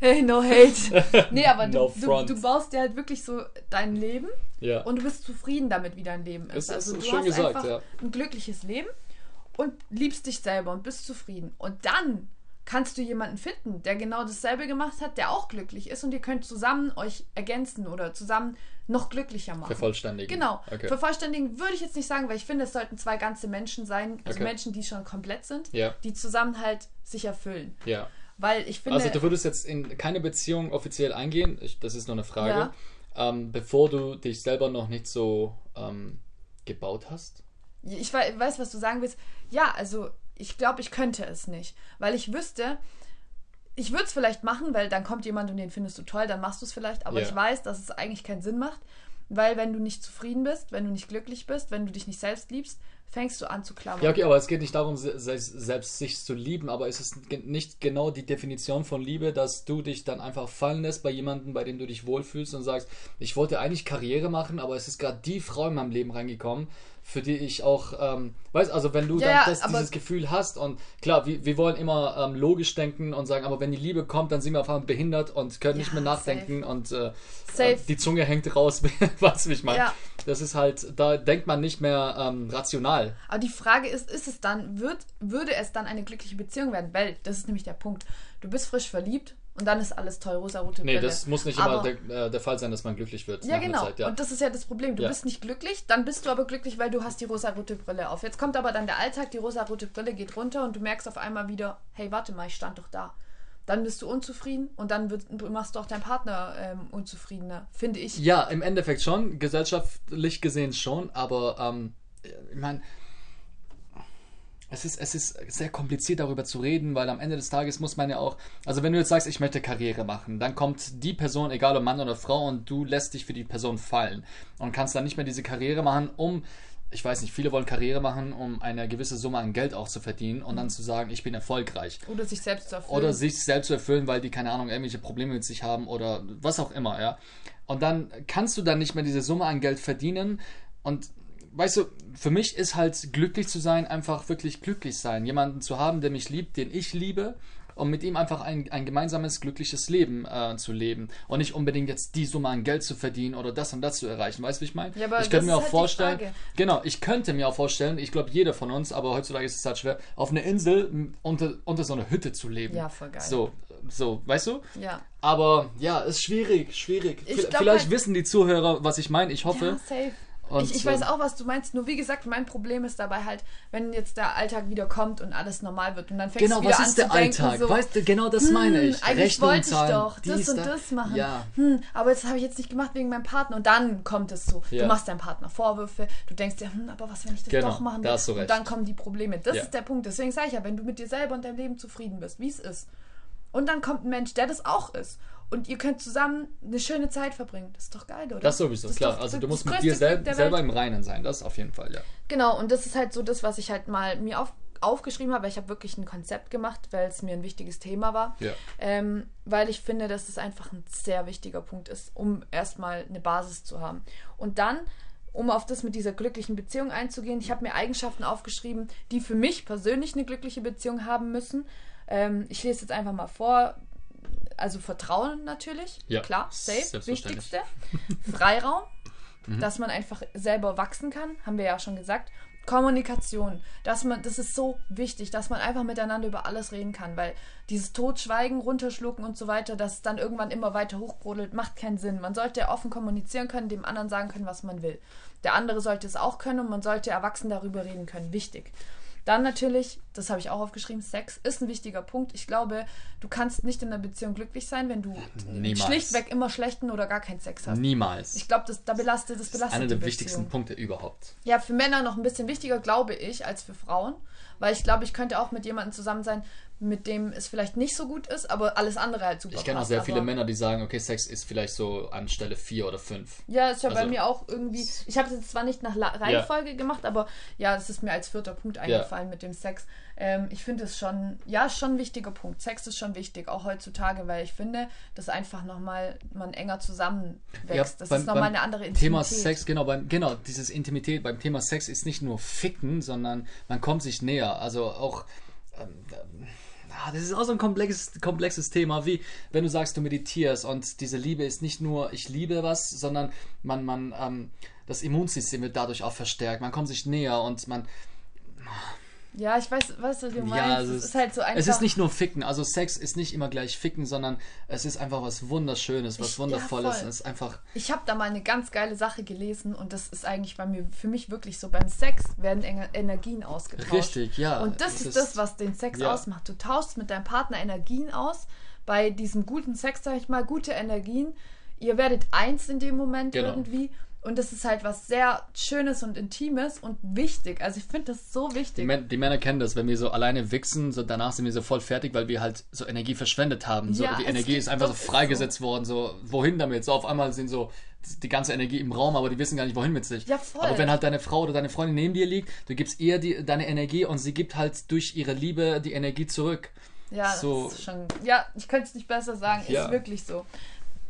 hey, no hate. Nee, aber no du, du, du, baust dir halt wirklich so dein Leben ja. und du bist zufrieden damit, wie dein Leben ist. Das also ist du schön hast gesagt, einfach ja. ein glückliches Leben und liebst dich selber und bist zufrieden. Und dann kannst du jemanden finden, der genau dasselbe gemacht hat, der auch glücklich ist und ihr könnt zusammen euch ergänzen oder zusammen noch glücklicher machen. Vervollständigen. Genau. Okay. Vervollständigen würde ich jetzt nicht sagen, weil ich finde, es sollten zwei ganze Menschen sein, also okay. Menschen, die schon komplett sind, ja. die zusammen halt sich erfüllen. Ja. Weil ich finde. Also du würdest jetzt in keine Beziehung offiziell eingehen, ich, das ist nur eine Frage, ja. ähm, bevor du dich selber noch nicht so ähm, gebaut hast? Ich weiß, was du sagen willst. Ja, also ich glaube, ich könnte es nicht, weil ich wüsste, ich würde es vielleicht machen, weil dann kommt jemand und den findest du toll, dann machst du es vielleicht, aber yeah. ich weiß, dass es eigentlich keinen Sinn macht, weil wenn du nicht zufrieden bist, wenn du nicht glücklich bist, wenn du dich nicht selbst liebst, fängst du an zu klammern. Ja, okay, aber es geht nicht darum, selbst sich zu lieben, aber es ist nicht genau die Definition von Liebe, dass du dich dann einfach fallen lässt bei jemandem, bei dem du dich wohlfühlst und sagst, ich wollte eigentlich Karriere machen, aber es ist gerade die Frau in meinem Leben reingekommen, für die ich auch, ähm, weißt also wenn du Ja, dann das, dieses Gefühl hast und klar, wir, wir wollen immer ähm, logisch denken und sagen, aber wenn die Liebe kommt, dann sind wir auf einmal behindert und können nicht Ja, mehr nachdenken und äh, Safe. äh, die Zunge hängt raus, wie ich meine? Ja. Das ist halt, da denkt man nicht mehr ähm, rational. Aber die Frage ist, ist es dann, wird, würde es dann eine glückliche Beziehung werden? Weil, das ist nämlich der Punkt. Du bist frisch verliebt und dann ist alles toll, rosa-rote Nee, Brille. das muss nicht immer der, äh, der Fall sein, dass man glücklich wird. Ja, genau. Zeit, ja. Und das ist ja das Problem. Du Ja. bist nicht glücklich, dann bist du aber glücklich, weil du hast die rosa-rote Brille auf. Jetzt kommt aber dann der Alltag, die rosa-rote Brille geht runter und du merkst auf einmal wieder, hey, warte mal, ich stand doch da. Dann bist du unzufrieden und dann wird, machst du auch deinen Partner ähm, unzufriedener, finde ich. Ja, im Endeffekt schon, gesellschaftlich gesehen schon, aber ähm, ich meine, es ist, es ist sehr kompliziert darüber zu reden, weil am Ende des Tages muss man ja auch, also wenn du jetzt sagst, ich möchte Karriere machen, dann kommt die Person, egal ob Mann oder Frau, und du lässt dich für die Person fallen und kannst dann nicht mehr diese Karriere machen, um, ich weiß nicht, viele wollen Karriere machen, um eine gewisse Summe an Geld auch zu verdienen und dann zu sagen, ich bin erfolgreich. Oder sich selbst zu erfüllen. Oder sich selbst zu erfüllen, weil die, keine Ahnung, irgendwelche Probleme mit sich haben oder was auch immer, ja. Und dann kannst du dann nicht mehr diese Summe an Geld verdienen. Und weißt du, für mich ist halt glücklich zu sein, einfach wirklich glücklich sein. Jemanden zu haben, der mich liebt, den ich liebe. Und mit ihm einfach ein, ein gemeinsames, glückliches Leben äh, zu leben. Und nicht unbedingt jetzt die Summe an Geld zu verdienen oder das und das zu erreichen. Weißt du, wie ich meine? Ja, aber ich könnte mir auch halt vorstellen. Genau, ich könnte mir auch vorstellen, ich glaube jeder von uns, aber heutzutage ist es halt schwer, auf einer Insel unter, unter so einer Hütte zu leben. Ja, voll geil. So, so, weißt du? Ja. Aber ja, ist schwierig, schwierig. Ich Vielleicht halt- wissen die Zuhörer, was ich meine. Ich hoffe. Ja, safe. Und, ich, ich weiß auch, was du meinst. Nur wie gesagt, mein Problem ist dabei halt, wenn jetzt der Alltag wieder kommt und alles normal wird und dann fängst Genau, du wieder was an ist der zu denken, Alltag? so, weißt du, genau das meine ich. hm, eigentlich Rechnungen wollte ich zahlen, doch das und da. das machen. Ja. Hm, aber das habe ich jetzt nicht gemacht wegen meinem Partner. Und dann kommt es so. Ja. Du machst deinem Partner Vorwürfe, du denkst dir, hm, aber was, wenn ich das Genau, doch machen da will? hast du Und recht. dann kommen die Probleme. Das Ja. ist der Punkt. Deswegen sage ich ja, wenn du mit dir selber und deinem Leben zufrieden bist, wie es ist, und dann kommt ein Mensch, der das auch ist. Und ihr könnt zusammen eine schöne Zeit verbringen. Das ist doch geil, oder? Das sowieso, ist klar. doch Also das du musst mit dir sel selber im Reinen sein. Das auf jeden Fall, ja. Genau, und das ist halt so das, was ich halt mal mir auf, aufgeschrieben habe, weil ich habe wirklich ein Konzept gemacht, weil es mir ein wichtiges Thema war. Ja. Ähm, weil ich finde, dass es einfach ein sehr wichtiger Punkt ist, um erstmal eine Basis zu haben. Und dann, um auf das mit dieser glücklichen Beziehung einzugehen, ich habe mir Eigenschaften aufgeschrieben, die für mich persönlich eine glückliche Beziehung haben müssen. Ähm, ich lese jetzt einfach mal vor. Also Vertrauen natürlich, Ja, klar, safe, wichtigste. Freiraum, Mhm. dass man einfach selber wachsen kann, haben wir ja schon gesagt. Kommunikation, dass man, das ist so wichtig, dass man einfach miteinander über alles reden kann, weil dieses Totschweigen, runterschlucken und so weiter, das dann irgendwann immer weiter hochbrodelt, macht keinen Sinn. Man sollte offen kommunizieren können, dem anderen sagen können, was man will. Der andere sollte es auch können und man sollte erwachsen darüber reden können. Wichtig. Dann natürlich, das habe ich auch aufgeschrieben, Sex ist ein wichtiger Punkt. Ich glaube, du kannst nicht in einer Beziehung glücklich sein, wenn du Niemals. schlichtweg immer schlechten oder gar keinen Sex hast. Niemals. Ich glaube, das, da belastet, das das ist belastet einer der Beziehung. wichtigsten Punkte überhaupt. Ja, für Männer noch ein bisschen wichtiger, glaube ich, als für Frauen. Weil ich glaube, ich könnte auch mit jemandem zusammen sein, mit dem es vielleicht nicht so gut ist, aber alles andere halt super Ich kenne auch sehr viele Männer, die sagen, okay, Sex ist vielleicht so an Stelle 4 oder 5. Ja, ist ja bei Also- mir auch irgendwie. Ich habe es jetzt zwar nicht nach La Reihenfolge gemacht, aber ja, es ist mir als vierter Punkt eingefallen mit dem Sex. Ähm, ich finde es schon, ja, schon ein wichtiger Punkt. Sex ist schon wichtig, auch heutzutage, weil ich finde, dass einfach nochmal man enger zusammenwächst. das beim- ist nochmal eine andere Thema Intimität. Sex, genau, beim, genau, dieses Intimität beim Thema Sex ist nicht nur ficken, sondern man kommt sich näher. Also auch, ähm, ah, das ist auch so ein komplexes, komplexes Thema, wie wenn du sagst, du meditierst und diese Liebe ist nicht nur, ich liebe was, sondern man, man, ähm, das Immunsystem wird dadurch auch verstärkt. Man kommt sich näher und man, Ja, ich weiß, was du meinst. ja, es ist, halt so einfach. es ist nicht nur ficken. Also Sex ist nicht immer gleich ficken, sondern es ist einfach was Wunderschönes, was Ich- ja, Wundervolles. voll. es ist einfach, Ich habe da mal eine ganz geile Sache gelesen und das ist eigentlich bei mir für mich wirklich so. Beim Sex werden Ener- Energien ausgetauscht. Richtig, ja. Und das Es ist ist- das, was den Sex ja. ausmacht. Du tauschst mit deinem Partner Energien aus. Bei diesem guten Sex, sag ich mal, gute Energien. Ihr werdet eins in dem Moment Genau. irgendwie. Und das ist halt was sehr Schönes und Intimes und wichtig. Also ich finde das so Die, wichtig. Män die Männer kennen das, wenn wir so alleine wichsen, so danach sind wir so voll fertig, weil wir halt so Energie verschwendet haben. So, Ja, die Energie ist einfach so freigesetzt worden. So, wohin damit? So auf einmal sind so die ganze Energie im Raum, aber die wissen gar nicht, wohin mit sich. Ja, voll. Aber wenn halt deine Frau oder deine Freundin neben dir liegt, du gibst ihr die, deine Energie und sie gibt halt durch ihre Liebe die Energie zurück. Ja, so- das ist schon. Ja, ich könnte es nicht besser sagen. Ja. Ist wirklich so.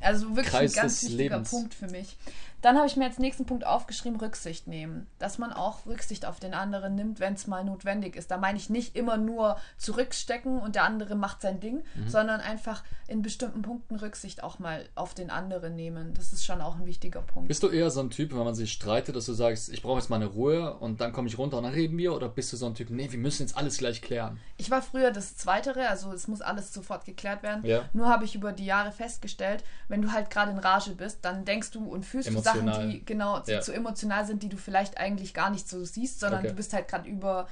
Also wirklich Kreis ein ganz wichtiger Lebens. Punkt für mich. Dann habe ich mir als nächsten Punkt aufgeschrieben, Rücksicht nehmen. Dass man auch Rücksicht auf den anderen nimmt, wenn es mal notwendig ist. Da meine ich nicht immer nur zurückstecken und der andere macht sein Ding, mhm. sondern einfach in bestimmten Punkten Rücksicht auch mal auf den anderen nehmen. Das ist schon auch ein wichtiger Punkt. Bist du eher so ein Typ, wenn man sich streitet, dass du sagst, ich brauche jetzt mal eine Ruhe und dann komme ich runter und dann reden wir? Oder bist du so ein Typ, nee, wir müssen jetzt alles gleich klären? Ich war früher das Zweitere, also es muss alles sofort geklärt werden. Ja. Nur habe ich über die Jahre festgestellt, wenn du halt gerade in Rage bist, dann denkst du und fühlst du Sachen, die genau ja. zu emotional sind, die du vielleicht eigentlich gar nicht so siehst, sondern okay. du bist halt gerade über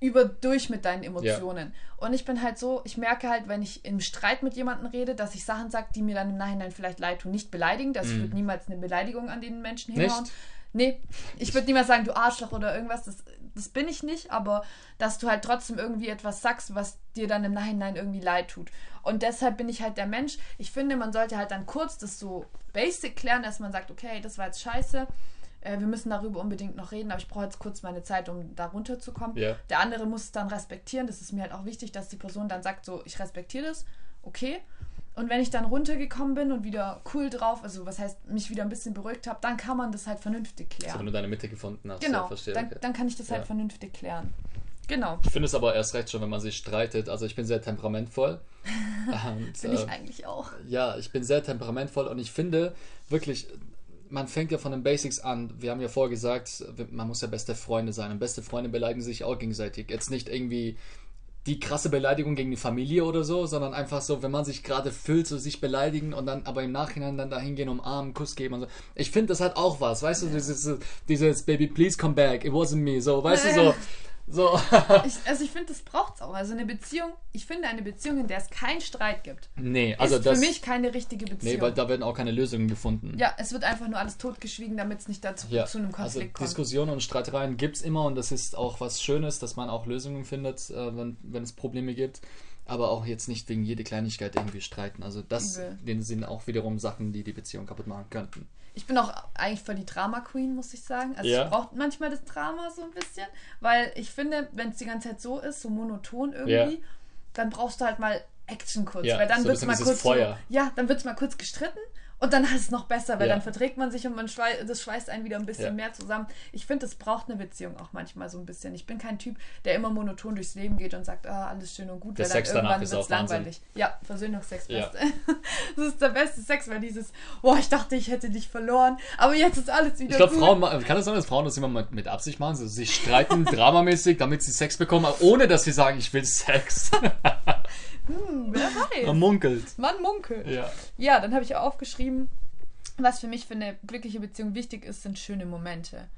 über durch mit deinen Emotionen. Ja. Und ich bin halt so, ich merke halt, wenn ich im Streit mit jemandem rede, dass ich Sachen sage, die mir dann im Nachhinein vielleicht leid tun, nicht beleidigen. Das mm. wird niemals eine Beleidigung an den Menschen hinhauen. Nicht? Nee, ich würde niemals sagen, du Arschloch oder irgendwas. Das, das bin ich nicht, aber dass du halt trotzdem irgendwie etwas sagst, was dir dann im Nachhinein irgendwie leid tut. Und deshalb bin ich halt der Mensch. Ich finde, man sollte halt dann kurz das so basic klären, dass man sagt, okay, das war jetzt scheiße. Äh, wir müssen darüber unbedingt noch reden, aber ich brauche jetzt kurz meine Zeit, um da runterzukommen. Yeah. Der andere muss es dann respektieren. Das ist mir halt auch wichtig, dass die Person dann sagt, so, ich respektiere das, okay. Und wenn ich dann runtergekommen bin und wieder cool drauf, also was heißt, mich wieder ein bisschen beruhigt habe, dann kann man das halt vernünftig klären. Also wenn du deine Mitte gefunden hast. Genau, ja, verstehe, dann, okay. dann kann ich das halt vernünftig klären. Genau. Ich finde es aber erst recht schon, wenn man sich streitet. Also ich bin sehr temperamentvoll. und, bin ich äh, eigentlich auch. Ja, ich bin sehr temperamentvoll und ich finde wirklich, man fängt ja von den Basics an. Wir haben ja vorher gesagt, man muss ja beste Freunde sein. Und beste Freunde beleidigen sich auch gegenseitig. Jetzt nicht irgendwie die krasse Beleidigung gegen die Familie oder so, sondern einfach so, wenn man sich gerade fühlt, so sich beleidigen und dann aber im Nachhinein dann dahin gehen, umarmen, Kuss geben und so. Ich finde, das hat auch was, weißt du, dieses, dieses Baby, please come back, it wasn't me, so, weißt du, so. So. ich, also ich finde, das braucht es auch. Also eine Beziehung, ich finde eine Beziehung, in der es keinen Streit gibt, nee, also ist das, für mich keine richtige Beziehung. Nee, weil da werden auch keine Lösungen gefunden. Ja, es wird einfach nur alles totgeschwiegen, damit es nicht dazu ja, zu einem Konflikt also kommt. Diskussionen und Streitereien gibt es immer und das ist auch was Schönes, dass man auch Lösungen findet, äh, wenn, wenn es Probleme gibt aber auch jetzt nicht wegen jede Kleinigkeit irgendwie streiten. Also das okay. sind auch wiederum Sachen, die die Beziehung kaputt machen könnten. Ich bin auch eigentlich voll die Drama Queen, muss ich sagen. Also ja. ich brauche manchmal das Drama so ein bisschen, weil ich finde, wenn es die ganze Zeit so ist, so monoton irgendwie, ja. dann brauchst du halt mal Action kurz, ja, weil dann so wird es mal kurz so, ja, dann wird es mal kurz gestritten und dann ist es noch besser, weil ja. dann verträgt man sich und man schweißt, das schweißt einen wieder ein bisschen ja. mehr zusammen. Ich finde, es braucht eine Beziehung auch manchmal so ein bisschen. Ich bin kein Typ, der immer monoton durchs Leben geht und sagt, ah, alles schön und gut, der weil Sex dann irgendwann wird es langweilig. Ja, Versöhnungsex, ja. das ist der beste Sex, weil dieses, boah, ich dachte, ich hätte dich verloren, aber jetzt ist alles wieder Ich glaube, Frauen, kann das sein, dass Frauen das immer mit Absicht machen, also sich streiten, dramamäßig, damit sie Sex bekommen, ohne dass sie sagen, ich will Sex. Hm, wer weiß. Man munkelt. Man munkelt. Ja, ja dann habe ich aufgeschrieben, was für mich für eine glückliche Beziehung wichtig ist, sind schöne Momente.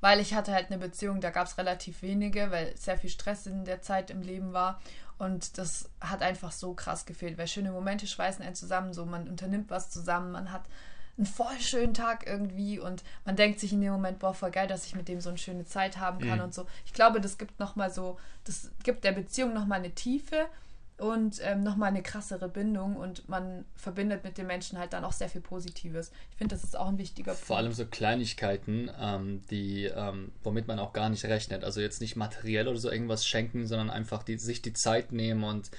Weil ich hatte halt eine Beziehung, da gab es relativ wenige, weil sehr viel Stress in der Zeit im Leben war. Und das hat einfach so krass gefehlt, weil schöne Momente schweißen einen zusammen, so man unternimmt was zusammen, man hat einen voll schönen Tag irgendwie und man denkt sich in dem Moment, boah, voll geil, dass ich mit dem so eine schöne Zeit haben kann mhm. und so. Ich glaube, das gibt nochmal so, das gibt der Beziehung nochmal eine Tiefe und ähm, nochmal eine krassere Bindung und man verbindet mit den Menschen halt dann auch sehr viel Positives. Ich finde, das ist auch ein wichtiger Punkt. Vor allem so Kleinigkeiten, ähm, die, ähm, womit man auch gar nicht rechnet. Also jetzt nicht materiell oder so irgendwas schenken, sondern einfach die, sich die Zeit nehmen und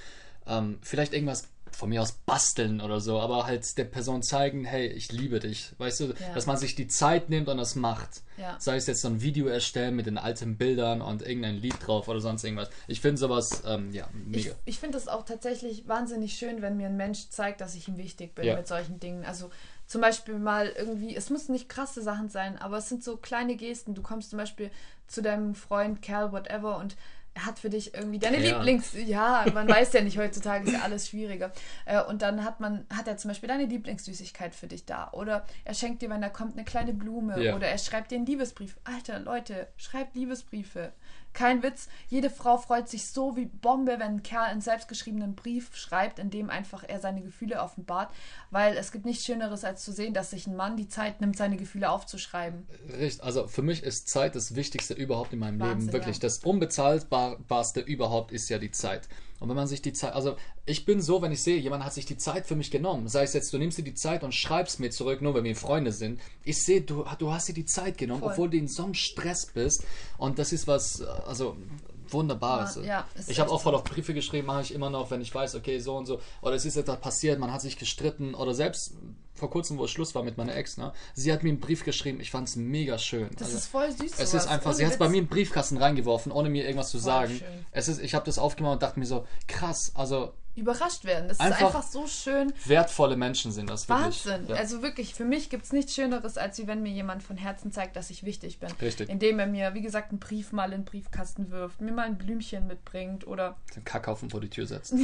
ähm, vielleicht irgendwas von mir aus basteln oder so, aber halt der Person zeigen, hey, ich liebe dich. Weißt du, ja. dass man sich die Zeit nimmt und das macht. Ja. Sei es jetzt so ein Video erstellen mit den alten Bildern und irgendein Lied drauf oder sonst irgendwas. Ich finde sowas, ähm, ja, mega. Ich, ich finde es auch tatsächlich wahnsinnig schön, wenn mir ein Mensch zeigt, dass ich ihm wichtig bin ja. mit solchen Dingen. Also zum Beispiel mal irgendwie, es müssen nicht krasse Sachen sein, aber es sind so kleine Gesten. Du kommst zum Beispiel zu deinem Freund, Kerl, whatever und hat für dich irgendwie deine ja. Lieblings. Ja, man weiß ja nicht, heutzutage ist ja alles schwieriger. Äh, und dann hat man, hat er zum Beispiel deine Lieblingssüßigkeit für dich da. Oder er schenkt dir, wenn da kommt, eine kleine Blume. Ja. Oder er schreibt dir einen Liebesbrief. Alter, Leute, schreibt Liebesbriefe. Kein Witz, jede Frau freut sich so wie Bombe, wenn ein Kerl einen selbstgeschriebenen Brief schreibt, in dem einfach er seine Gefühle offenbart, weil es gibt nichts Schöneres, als zu sehen, dass sich ein Mann die Zeit nimmt, seine Gefühle aufzuschreiben. Richtig, also für mich ist Zeit das Wichtigste überhaupt in meinem Wahnsinn, Leben. Wirklich, ja. das unbezahlbarste überhaupt ist ja die Zeit. Und wenn man sich die Zeit, also ich bin so, wenn ich sehe, jemand hat sich die Zeit für mich genommen, sei es jetzt, du nimmst dir die Zeit und schreibst mir zurück, nur wenn wir Freunde sind. Ich sehe, du, du hast dir die Zeit genommen, Voll. obwohl du in so einem Stress bist. Und das ist was, also Wunderbares. Ja, ja, ich habe auch voll auf Briefe geschrieben, mache ich immer noch, wenn ich weiß, okay, so und so. Oder es ist etwas passiert, man hat sich gestritten. Oder selbst vor kurzem, wo es Schluss war mit meiner Ex, ne? Sie hat mir einen Brief geschrieben, ich fand es mega schön. Das also, ist voll süß. Es sowas. ist einfach, ohne sie hat es bei mir im Briefkasten reingeworfen, ohne mir irgendwas zu voll sagen. Schön. Es ist, ich habe das aufgemacht und dachte mir so, krass, also überrascht werden. Das einfach ist einfach so schön. Wertvolle Menschen sind das wirklich. Wahnsinn. Ja. Also wirklich, für mich gibt es nichts Schöneres, als wie wenn mir jemand von Herzen zeigt, dass ich wichtig bin. Richtig. Indem er mir, wie gesagt, einen Brief mal in den Briefkasten wirft, mir mal ein Blümchen mitbringt oder. Den Kackhaufen vor die Tür setzt.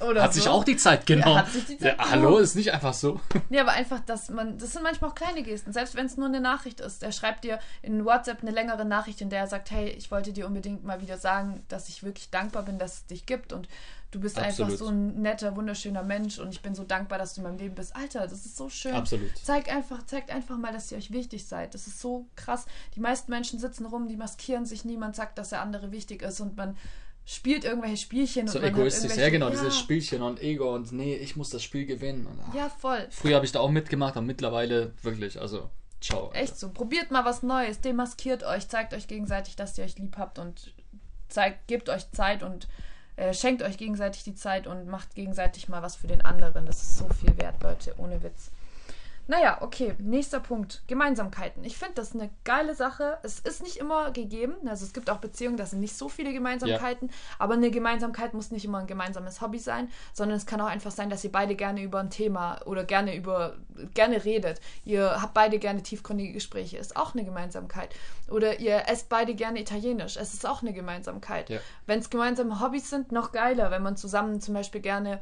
oder hat so. sich auch die Zeit genommen. Ja, hat sich die Zeit ja, Hallo, ist nicht einfach so. Ja, aber einfach, dass man, das sind manchmal auch kleine Gesten. Selbst wenn es nur eine Nachricht ist. Er schreibt dir in WhatsApp eine längere Nachricht, in der er sagt, hey, ich wollte dir unbedingt mal wieder sagen, dass ich wirklich dankbar bin, dass es dich gibt und Du bist Absolut. einfach so ein netter, wunderschöner Mensch und ich bin so dankbar, dass du in meinem Leben bist. Alter, das ist so schön. Absolut. Zeig einfach, zeigt einfach mal, dass ihr euch wichtig seid. Das ist so krass. Die meisten Menschen sitzen rum, die maskieren sich, niemand sagt, dass der andere wichtig ist und man spielt irgendwelche Spielchen. So egoistisch, ja genau, ja. dieses Spielchen und Ego und nee, ich muss das Spiel gewinnen. Und, ach, ja, voll. Früher habe ich da auch mitgemacht und mittlerweile wirklich, also ciao. Alter. Echt so, probiert mal was Neues, demaskiert euch, zeigt euch gegenseitig, dass ihr euch lieb habt und zeigt, gebt euch Zeit und äh, schenkt euch gegenseitig die Zeit und macht gegenseitig mal was für den anderen. Das ist so viel wert, Leute, ohne Witz. Naja, okay, nächster Punkt. Gemeinsamkeiten. Ich finde das eine geile Sache. Es ist nicht immer gegeben. Also es gibt auch Beziehungen, da sind nicht so viele Gemeinsamkeiten. Ja. Aber eine Gemeinsamkeit muss nicht immer ein gemeinsames Hobby sein, sondern es kann auch einfach sein, dass ihr beide gerne über ein Thema oder gerne über gerne redet. Ihr habt beide gerne tiefgründige Gespräche. Ist auch eine Gemeinsamkeit. Oder ihr esst beide gerne Italienisch. Es ist auch eine Gemeinsamkeit. Ja. Wenn es gemeinsame Hobbys sind, noch geiler, wenn man zusammen zum Beispiel gerne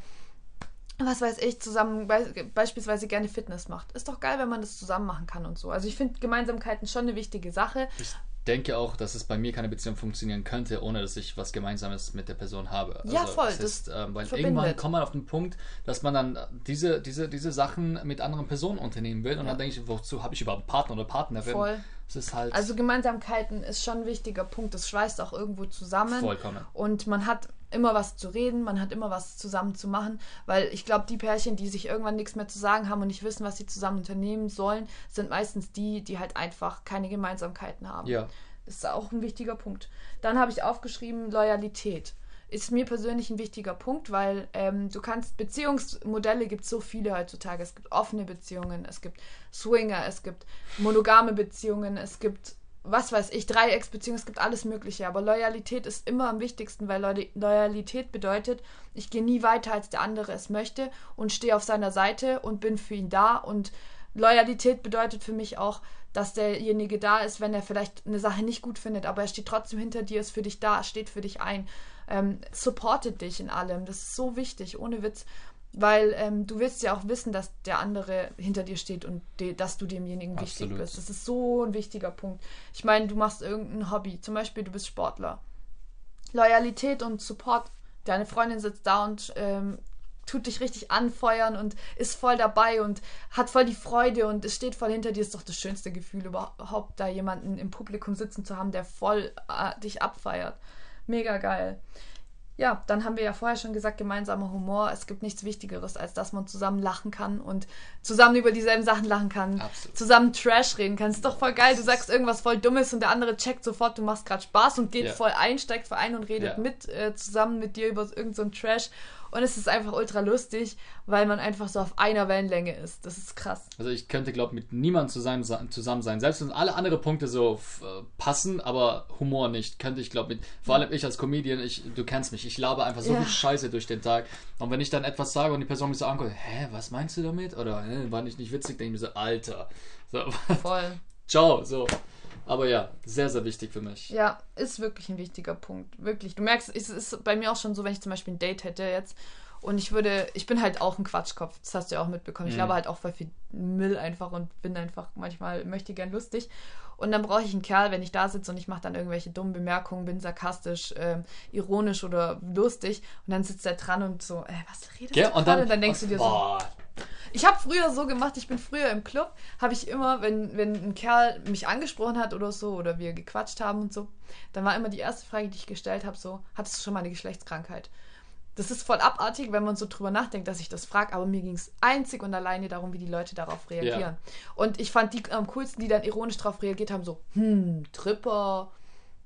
was weiß ich, zusammen be beispielsweise gerne Fitness macht. Ist doch geil, wenn man das zusammen machen kann und so. Also ich finde Gemeinsamkeiten schon eine wichtige Sache. Ich denke auch, dass es bei mir keine Beziehung funktionieren könnte, ohne dass ich was Gemeinsames mit der Person habe. Also ja, voll. Das ist, äh, weil verbindet. irgendwann kommt man auf den Punkt, dass man dann diese, diese, diese Sachen mit anderen Personen unternehmen will. Und ja. dann denke ich, wozu habe ich überhaupt einen Partner oder Partnerin? Voll. Halt also Gemeinsamkeiten ist schon ein wichtiger Punkt. Das schweißt auch irgendwo zusammen. Vollkommen. Und man hat immer was zu reden, man hat immer was zusammen zu machen, weil ich glaube, die Pärchen, die sich irgendwann nichts mehr zu sagen haben und nicht wissen, was sie zusammen unternehmen sollen, sind meistens die, die halt einfach keine Gemeinsamkeiten haben. Ja. Das ist auch ein wichtiger Punkt. Dann habe ich aufgeschrieben, Loyalität. Ist mir persönlich ein wichtiger Punkt, weil ähm, du kannst, Beziehungsmodelle gibt es so viele heutzutage. Es gibt offene Beziehungen, es gibt Swinger, es gibt monogame Beziehungen, es gibt was weiß ich, Dreiecksbeziehungen, es gibt alles Mögliche. Aber Loyalität ist immer am wichtigsten, weil Loyalität bedeutet, ich gehe nie weiter, als der andere es möchte und stehe auf seiner Seite und bin für ihn da. Und Loyalität bedeutet für mich auch, dass derjenige da ist, wenn er vielleicht eine Sache nicht gut findet, aber er steht trotzdem hinter dir, ist für dich da, steht für dich ein, ähm, supportet dich in allem. Das ist so wichtig, ohne Witz. Weil ähm, du willst ja auch wissen, dass der andere hinter dir steht und dass du demjenigen Absolut. wichtig bist. Das ist so ein wichtiger Punkt. Ich meine, du machst irgendein Hobby, zum Beispiel du bist Sportler. Loyalität und Support. Deine Freundin sitzt da und ähm, tut dich richtig anfeuern und ist voll dabei und hat voll die Freude und es steht voll hinter dir. Ist doch das schönste Gefühl überhaupt, da jemanden im Publikum sitzen zu haben, der voll äh, dich abfeiert. Mega geil ja, dann haben wir ja vorher schon gesagt, gemeinsamer Humor. Es gibt nichts Wichtigeres, als dass man zusammen lachen kann und zusammen über dieselben Sachen lachen kann. Absolut. Zusammen Trash reden kann. Ist doch voll geil. Du sagst irgendwas voll Dummes und der andere checkt sofort, du machst gerade Spaß und geht ja. voll ein, steigt voll ein und redet ja. mit äh, zusammen mit dir über irgendeinen so Trash. Und es ist einfach ultra lustig, weil man einfach so auf einer Wellenlänge ist. Das ist krass. Also ich könnte, glaube ich, mit niemandem zusammen, zusammen sein. Selbst wenn alle anderen Punkte so äh, passen, aber Humor nicht, könnte ich, glaube ich, vor allem ich als Comedian, ich, du kennst mich, ich labe einfach so ja. viel Scheiße durch den Tag. Und wenn ich dann etwas sage und die Person mich so anguckt, hä, was meinst du damit? Oder war nicht, nicht witzig, denke ich mir so, Alter. So, Voll. Ciao, so. Aber ja, sehr, sehr wichtig für mich. Ja, ist wirklich ein wichtiger Punkt. Wirklich. Du merkst, es ist bei mir auch schon so, wenn ich zum Beispiel ein Date hätte jetzt und ich würde, ich bin halt auch ein Quatschkopf, das hast du ja auch mitbekommen. Ich mhm. glaube halt auch voll viel Müll einfach und bin einfach manchmal, möchte gern lustig. Und dann brauche ich einen Kerl, wenn ich da sitze und ich mache dann irgendwelche dummen Bemerkungen, bin sarkastisch, äh, ironisch oder lustig. Und dann sitzt er dran und so, äh, was redest ja, du und dann, und dann denkst und, du dir so, ich habe früher so gemacht, ich bin früher im Club, habe ich immer, wenn, wenn ein Kerl mich angesprochen hat oder so, oder wir gequatscht haben und so, dann war immer die erste Frage, die ich gestellt habe, so, hattest du schon mal eine Geschlechtskrankheit? Das ist voll abartig, wenn man so drüber nachdenkt, dass ich das frage, aber mir ging es einzig und alleine darum, wie die Leute darauf reagieren. Ja. Und ich fand die am coolsten, die dann ironisch darauf reagiert haben, so, hm, Tripper,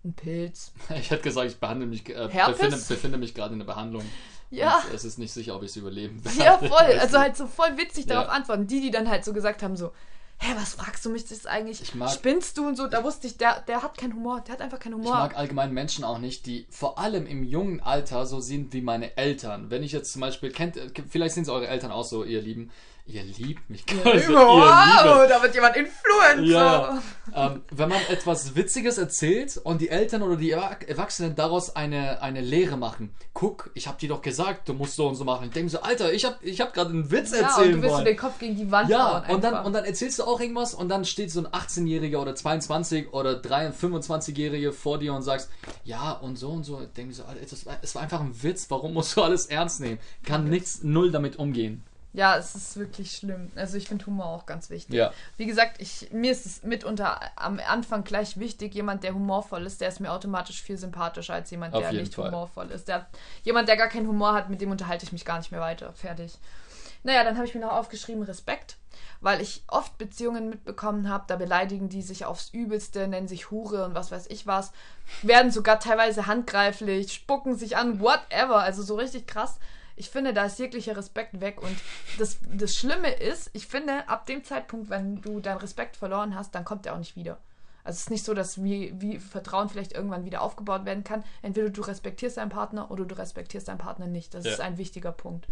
ein Pilz. Ich hätte gesagt, ich behandle mich, äh, befinde, befinde, mich gerade in der Behandlung. Ja. Es ist nicht sicher, ob ich es überleben werde. Ja, voll. Also halt so voll witzig darauf ja. antworten. Die, die dann halt so gesagt haben, so, hä, was fragst du mich das eigentlich? Ich mag, Spinnst du und so? Da wusste ich, der, der hat keinen Humor. Der hat einfach keinen Humor. Ich mag allgemein Menschen auch nicht, die vor allem im jungen Alter so sind wie meine Eltern. Wenn ich jetzt zum Beispiel, kennt, vielleicht sind es eure Eltern auch so, ihr Lieben. Ihr liebt mich. Also, wow, da wird jemand Influencer. Ja, ähm, wenn man etwas Witziges erzählt und die Eltern oder die Erwachsenen daraus eine, eine Lehre machen. Guck, ich hab dir doch gesagt, du musst so und so machen. Ich denke so, Alter, ich hab, ich hab gerade einen Witz ja, erzählen und du willst wollen. den Kopf gegen die Wand Ja, und dann, und dann erzählst du auch irgendwas und dann steht so ein 18-Jähriger oder 22 oder 25-Jährige vor dir und sagst, ja und so und so. Ich denke so, Alter, es war, es war einfach ein Witz. Warum musst du alles ernst nehmen? Kann nichts, null damit umgehen. Ja, es ist wirklich schlimm. Also ich finde Humor auch ganz wichtig. Ja. Wie gesagt, ich, mir ist es mitunter am Anfang gleich wichtig, jemand, der humorvoll ist, der ist mir automatisch viel sympathischer als jemand, der nicht Fall. humorvoll ist. Der, jemand, der gar keinen Humor hat, mit dem unterhalte ich mich gar nicht mehr weiter. Fertig. Naja, dann habe ich mir noch aufgeschrieben Respekt, weil ich oft Beziehungen mitbekommen habe, da beleidigen die sich aufs Übelste, nennen sich Hure und was weiß ich was, werden sogar teilweise handgreiflich, spucken sich an, whatever, also so richtig krass ich finde, da ist jeglicher Respekt weg. Und das, das Schlimme ist, ich finde, ab dem Zeitpunkt, wenn du deinen Respekt verloren hast, dann kommt er auch nicht wieder. Also es ist nicht so, dass wie, wie Vertrauen vielleicht irgendwann wieder aufgebaut werden kann. Entweder du respektierst deinen Partner oder du respektierst deinen Partner nicht. Das ja. ist ein wichtiger Punkt.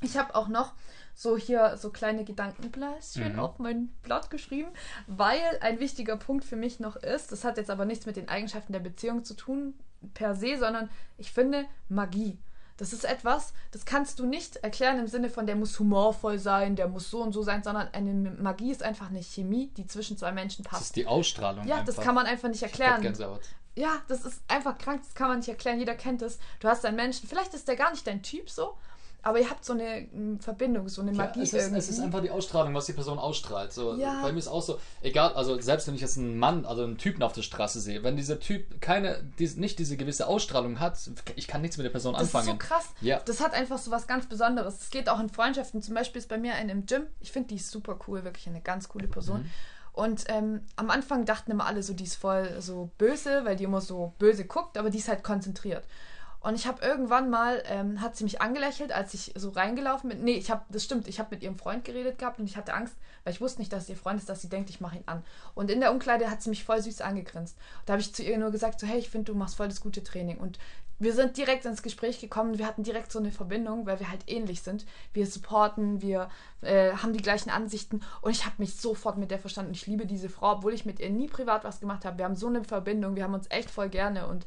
Ich habe auch noch so hier so kleine Gedankenbläschen mhm. auf mein Blatt geschrieben, weil ein wichtiger Punkt für mich noch ist, das hat jetzt aber nichts mit den Eigenschaften der Beziehung zu tun per se, sondern ich finde Magie. Das ist etwas, das kannst du nicht erklären im Sinne von, der muss humorvoll sein, der muss so und so sein, sondern eine Magie ist einfach eine Chemie, die zwischen zwei Menschen passt. Das ist die Ausstrahlung. Ja, einfach. das kann man einfach nicht erklären. Ja, das ist einfach krank, das kann man nicht erklären. Jeder kennt es. Du hast einen Menschen, vielleicht ist der gar nicht dein Typ so, aber ihr habt so eine hm, Verbindung, so eine Magie. Ja, es, ist, es ist einfach die Ausstrahlung, was die Person ausstrahlt. So, ja. Bei mir ist auch so, egal, also selbst wenn ich jetzt einen Mann, also einen Typen auf der Straße sehe, wenn dieser Typ keine, die, nicht diese gewisse Ausstrahlung hat, ich kann nichts mit der Person anfangen. Das ist so krass. Ja. Das hat einfach so was ganz Besonderes. Es geht auch in Freundschaften. Zum Beispiel ist bei mir eine im Gym. Ich finde die super cool, wirklich eine ganz coole Person. Mhm. Und ähm, am Anfang dachten immer alle so, die ist voll so böse, weil die immer so böse guckt, aber die ist halt konzentriert. Und ich habe irgendwann mal, ähm, hat sie mich angelächelt, als ich so reingelaufen bin. Nee, ich habe, das stimmt, ich habe mit ihrem Freund geredet gehabt und ich hatte Angst, weil ich wusste nicht, dass es ihr Freund ist, dass sie denkt, ich mache ihn an. Und in der Umkleide hat sie mich voll süß angegrinst. Da habe ich zu ihr nur gesagt, so, hey, ich finde, du machst voll das gute Training. Und wir sind direkt ins Gespräch gekommen. Wir hatten direkt so eine Verbindung, weil wir halt ähnlich sind. Wir supporten, wir äh, haben die gleichen Ansichten und ich habe mich sofort mit der verstanden. Ich liebe diese Frau, obwohl ich mit ihr nie privat was gemacht habe. Wir haben so eine Verbindung, wir haben uns echt voll gerne und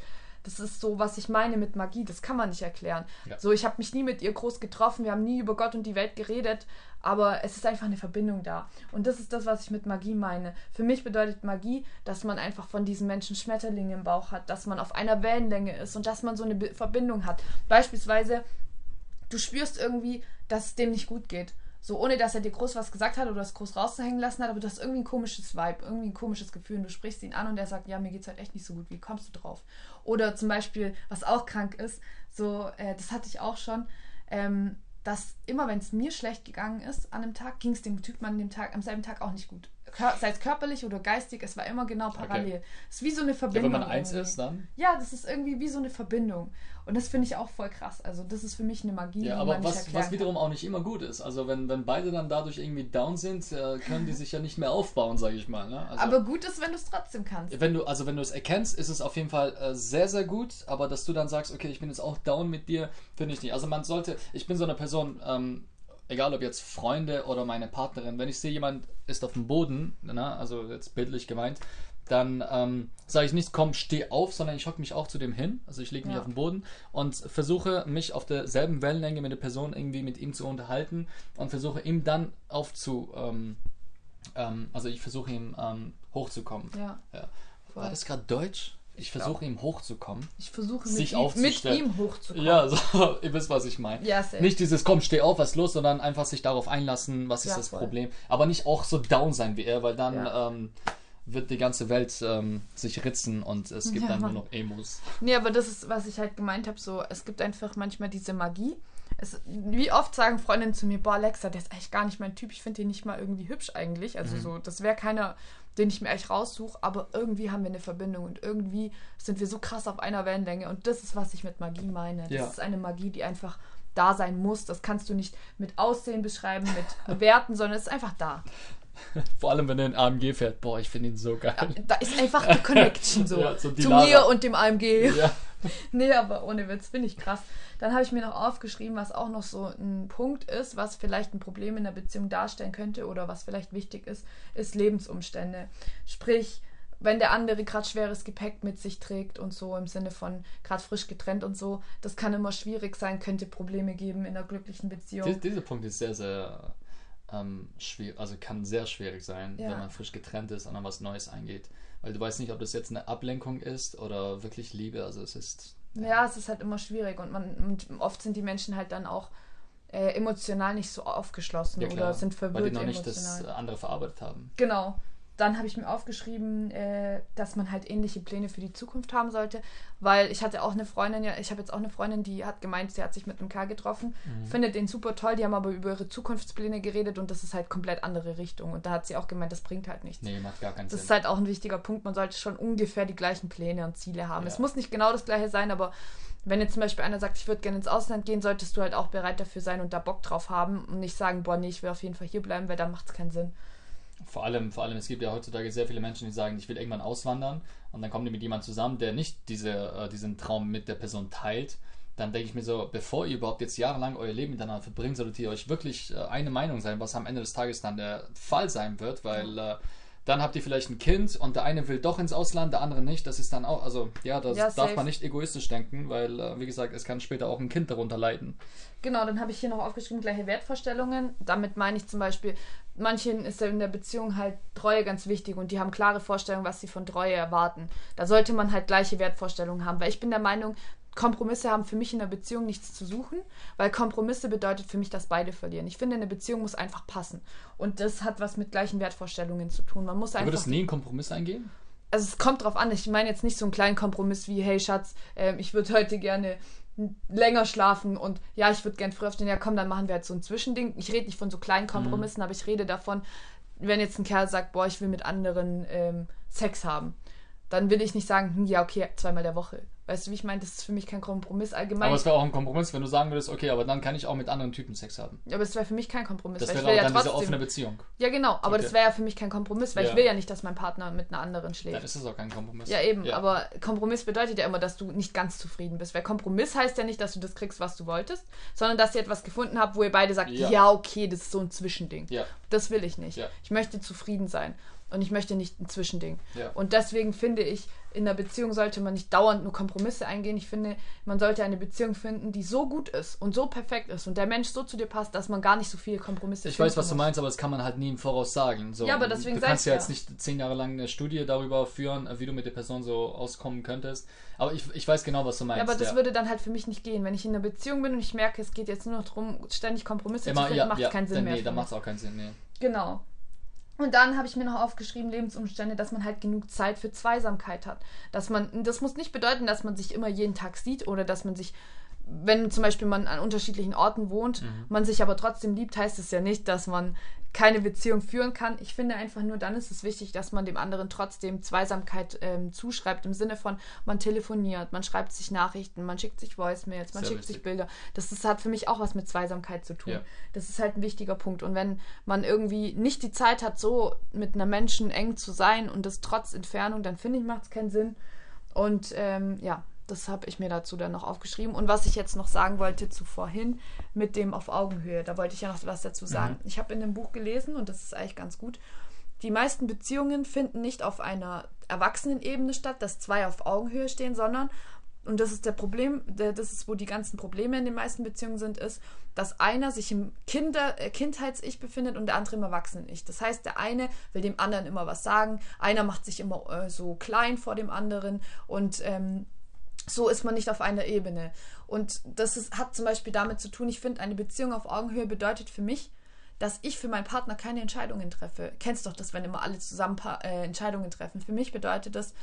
das ist so, was ich meine mit Magie. Das kann man nicht erklären. Ja. So, ich habe mich nie mit ihr groß getroffen. Wir haben nie über Gott und die Welt geredet. Aber es ist einfach eine Verbindung da. Und das ist das, was ich mit Magie meine. Für mich bedeutet Magie, dass man einfach von diesen Menschen Schmetterlinge im Bauch hat, dass man auf einer Wellenlänge ist und dass man so eine Verbindung hat. Beispielsweise, du spürst irgendwie, dass es dem nicht gut geht. So ohne dass er dir groß was gesagt hat oder das groß rauszuhängen lassen hat, aber du hast irgendwie ein komisches Vibe, irgendwie ein komisches Gefühl und du sprichst ihn an und er sagt, ja, mir geht's halt echt nicht so gut, wie kommst du drauf? Oder zum Beispiel, was auch krank ist, so, äh, das hatte ich auch schon, ähm, dass immer wenn es mir schlecht gegangen ist an einem Tag, ging es dem Typen an dem Tag, am selben Tag auch nicht gut sei es körperlich oder geistig, es war immer genau parallel. Okay. Es ist wie so eine Verbindung. Ja, wenn man eins irgendwie. ist, dann? Ja, das ist irgendwie wie so eine Verbindung. Und das finde ich auch voll krass. Also, das ist für mich eine Magie. Ja, aber was, was wiederum kann. auch nicht immer gut ist. Also, wenn, wenn beide dann dadurch irgendwie down sind, äh, können die sich ja nicht mehr aufbauen, sage ich mal. Ne? Also, aber gut ist, wenn du es trotzdem kannst. Wenn du, also, wenn du es erkennst, ist es auf jeden Fall äh, sehr, sehr gut. Aber dass du dann sagst, okay, ich bin jetzt auch down mit dir, finde ich nicht. Also, man sollte, ich bin so eine Person, ähm, egal ob jetzt Freunde oder meine Partnerin, wenn ich sehe, jemand ist auf dem Boden, ne, also jetzt bildlich gemeint, dann ähm, sage ich nicht, komm, steh auf, sondern ich hocke mich auch zu dem hin. Also ich lege mich ja. auf den Boden und versuche mich auf derselben Wellenlänge mit der Person irgendwie mit ihm zu unterhalten und versuche ihm dann aufzu, ähm, ähm, also ich versuche ihm ähm, hochzukommen. Ja. ja. War das gerade Deutsch? Ich versuche ihm hochzukommen. Ich versuche mit, ihm, mit ihm hochzukommen. Ja, so, ihr wisst, was ich meine. Ja, nicht dieses, komm, steh auf, was ist los, sondern einfach sich darauf einlassen, was ist ja, das voll. Problem. Aber nicht auch so down sein wie er, weil dann, ja. ähm, wird die ganze Welt ähm, sich ritzen und es gibt ja, dann nur noch Emos. Nee, aber das ist, was ich halt gemeint habe, so, es gibt einfach manchmal diese Magie. Es, wie oft sagen Freundinnen zu mir, boah, Alexa, der ist eigentlich gar nicht mein Typ, ich finde den nicht mal irgendwie hübsch eigentlich. Also mhm. so, das wäre keiner, den ich mir eigentlich raussuche, aber irgendwie haben wir eine Verbindung und irgendwie sind wir so krass auf einer Wellenlänge und das ist, was ich mit Magie meine. Das ja. ist eine Magie, die einfach da sein muss. Das kannst du nicht mit Aussehen beschreiben, mit Werten, sondern es ist einfach da. Vor allem, wenn er in AMG fährt. Boah, ich finde ihn so geil. Ja, da ist einfach die Connection so. ja, zu Lara. mir und dem AMG. Ja. nee, aber ohne Witz, finde ich krass. Dann habe ich mir noch aufgeschrieben, was auch noch so ein Punkt ist, was vielleicht ein Problem in der Beziehung darstellen könnte oder was vielleicht wichtig ist, ist Lebensumstände. Sprich, wenn der andere gerade schweres Gepäck mit sich trägt und so im Sinne von gerade frisch getrennt und so, das kann immer schwierig sein, könnte Probleme geben in einer glücklichen Beziehung. Dies, dieser Punkt ist sehr, sehr ähm, schwierig, also kann sehr schwierig sein, ja. wenn man frisch getrennt ist und dann was Neues eingeht. Weil du weißt nicht, ob das jetzt eine Ablenkung ist oder wirklich Liebe. Also es ist. Ja, ja es ist halt immer schwierig und man und oft sind die Menschen halt dann auch äh, emotional nicht so aufgeschlossen ja, oder sind verwirrt. Weil die noch nicht emotional. das andere verarbeitet haben. Genau dann habe ich mir aufgeschrieben, äh, dass man halt ähnliche Pläne für die Zukunft haben sollte, weil ich hatte auch eine Freundin, ja, ich habe jetzt auch eine Freundin, die hat gemeint, sie hat sich mit einem Kerl getroffen, mhm. findet den super toll, die haben aber über ihre Zukunftspläne geredet und das ist halt komplett andere Richtung und da hat sie auch gemeint, das bringt halt nichts. Nee, macht gar keinen Sinn. Das ist halt auch ein wichtiger Punkt, man sollte schon ungefähr die gleichen Pläne und Ziele haben. Ja. Es muss nicht genau das gleiche sein, aber wenn jetzt zum Beispiel einer sagt, ich würde gerne ins Ausland gehen, solltest du halt auch bereit dafür sein und da Bock drauf haben und nicht sagen, boah, nee, ich will auf jeden Fall hier bleiben, weil da macht es keinen Sinn. Vor allem, vor allem, es gibt ja heutzutage sehr viele Menschen, die sagen, ich will irgendwann auswandern und dann kommen die mit jemandem zusammen, der nicht diese, äh, diesen Traum mit der Person teilt. Dann denke ich mir so, bevor ihr überhaupt jetzt jahrelang euer Leben miteinander verbringt, solltet ihr euch wirklich äh, eine Meinung sein, was am Ende des Tages dann der Fall sein wird, weil äh, dann habt ihr vielleicht ein Kind und der eine will doch ins Ausland, der andere nicht. Das ist dann auch, also ja, das ja, darf man nicht egoistisch denken, weil, äh, wie gesagt, es kann später auch ein Kind darunter leiden. Genau, dann habe ich hier noch aufgeschrieben, gleiche Wertvorstellungen. Damit meine ich zum Beispiel, manchen ist in der Beziehung halt Treue ganz wichtig und die haben klare Vorstellungen, was sie von Treue erwarten. Da sollte man halt gleiche Wertvorstellungen haben, weil ich bin der Meinung, Kompromisse haben für mich in der Beziehung nichts zu suchen, weil Kompromisse bedeutet für mich, dass beide verlieren. Ich finde, eine Beziehung muss einfach passen. Und das hat was mit gleichen Wertvorstellungen zu tun. Man muss einfach. Würdest du nie einen Kompromiss eingehen? Also es kommt drauf an. Ich meine jetzt nicht so einen kleinen Kompromiss wie, hey Schatz, äh, ich würde heute gerne länger schlafen und ja, ich würde gerne früh aufstehen. Ja, komm, dann machen wir jetzt so ein Zwischending. Ich rede nicht von so kleinen Kompromissen, mhm. aber ich rede davon, wenn jetzt ein Kerl sagt, boah, ich will mit anderen ähm, Sex haben, dann will ich nicht sagen, hm, ja, okay, zweimal der Woche. Weißt du, wie ich meine? Das ist für mich kein Kompromiss allgemein. Aber es wäre auch ein Kompromiss, wenn du sagen würdest, okay, aber dann kann ich auch mit anderen Typen Sex haben. Ja, aber es wäre für mich kein Kompromiss. Das wäre auch ja dann trotzdem... diese offene Beziehung. Ja, genau, aber okay. das wäre ja für mich kein Kompromiss, weil ja. ich will ja nicht, dass mein Partner mit einer anderen schläft. Dann ist es auch kein Kompromiss. Ja, eben, ja. aber Kompromiss bedeutet ja immer, dass du nicht ganz zufrieden bist. Weil Kompromiss heißt ja nicht, dass du das kriegst, was du wolltest, sondern dass ihr etwas gefunden habt, wo ihr beide sagt, ja, ja okay, das ist so ein Zwischending. Ja. Das will ich nicht. Ich möchte zufrieden sein. Und ich möchte nicht ein Zwischending. Ja. Und deswegen finde ich, in der Beziehung sollte man nicht dauernd nur Kompromisse eingehen. Ich finde, man sollte eine Beziehung finden, die so gut ist und so perfekt ist und der Mensch so zu dir passt, dass man gar nicht so viele Kompromisse Ich weiß, was muss. du meinst, aber das kann man halt nie im Voraus sagen. So, ja, aber deswegen Du kannst ja jetzt nicht zehn Jahre lang eine Studie darüber führen, wie du mit der Person so auskommen könntest. Aber ich, ich weiß genau, was du meinst. Ja, aber das ja. würde dann halt für mich nicht gehen. Wenn ich in einer Beziehung bin und ich merke, es geht jetzt nur noch darum, ständig Kompromisse Immer, zu finden, ja, macht es ja, keinen Sinn mehr. Nee, dann macht es auch keinen Sinn, nee. Genau. Und dann habe ich mir noch aufgeschrieben, Lebensumstände, dass man halt genug Zeit für Zweisamkeit hat. Dass man, das muss nicht bedeuten, dass man sich immer jeden Tag sieht oder dass man sich wenn zum Beispiel man an unterschiedlichen Orten wohnt, mhm. man sich aber trotzdem liebt, heißt es ja nicht, dass man keine Beziehung führen kann. Ich finde einfach nur, dann ist es wichtig, dass man dem anderen trotzdem Zweisamkeit ähm, zuschreibt, im Sinne von, man telefoniert, man schreibt sich Nachrichten, man schickt sich Voicemails, man Sehr schickt wichtig. sich Bilder. Das ist, hat für mich auch was mit Zweisamkeit zu tun. Ja. Das ist halt ein wichtiger Punkt. Und wenn man irgendwie nicht die Zeit hat, so mit einer Menschen eng zu sein und das trotz Entfernung, dann finde ich, macht es keinen Sinn. Und ähm, ja, das habe ich mir dazu dann noch aufgeschrieben. Und was ich jetzt noch sagen wollte zu vorhin mit dem auf Augenhöhe, da wollte ich ja noch was dazu mhm. sagen. Mhm. Ich habe in dem Buch gelesen und das ist eigentlich ganz gut. Die meisten Beziehungen finden nicht auf einer Erwachsenenebene statt, dass zwei auf Augenhöhe stehen, sondern und das ist der Problem, das ist, wo die ganzen Probleme in den meisten Beziehungen sind, ist, dass einer sich im Kinder, äh, Kindheits-Ich befindet und der andere im Erwachsenen-Ich. Das heißt, der eine will dem anderen immer was sagen, einer macht sich immer äh, so klein vor dem anderen und ähm, so ist man nicht auf einer Ebene. Und das ist, hat zum Beispiel damit zu tun, ich finde, eine Beziehung auf Augenhöhe bedeutet für mich, dass ich für meinen Partner keine Entscheidungen treffe. Kennst doch das, wenn immer alle zusammen äh, Entscheidungen treffen. Für mich bedeutet das,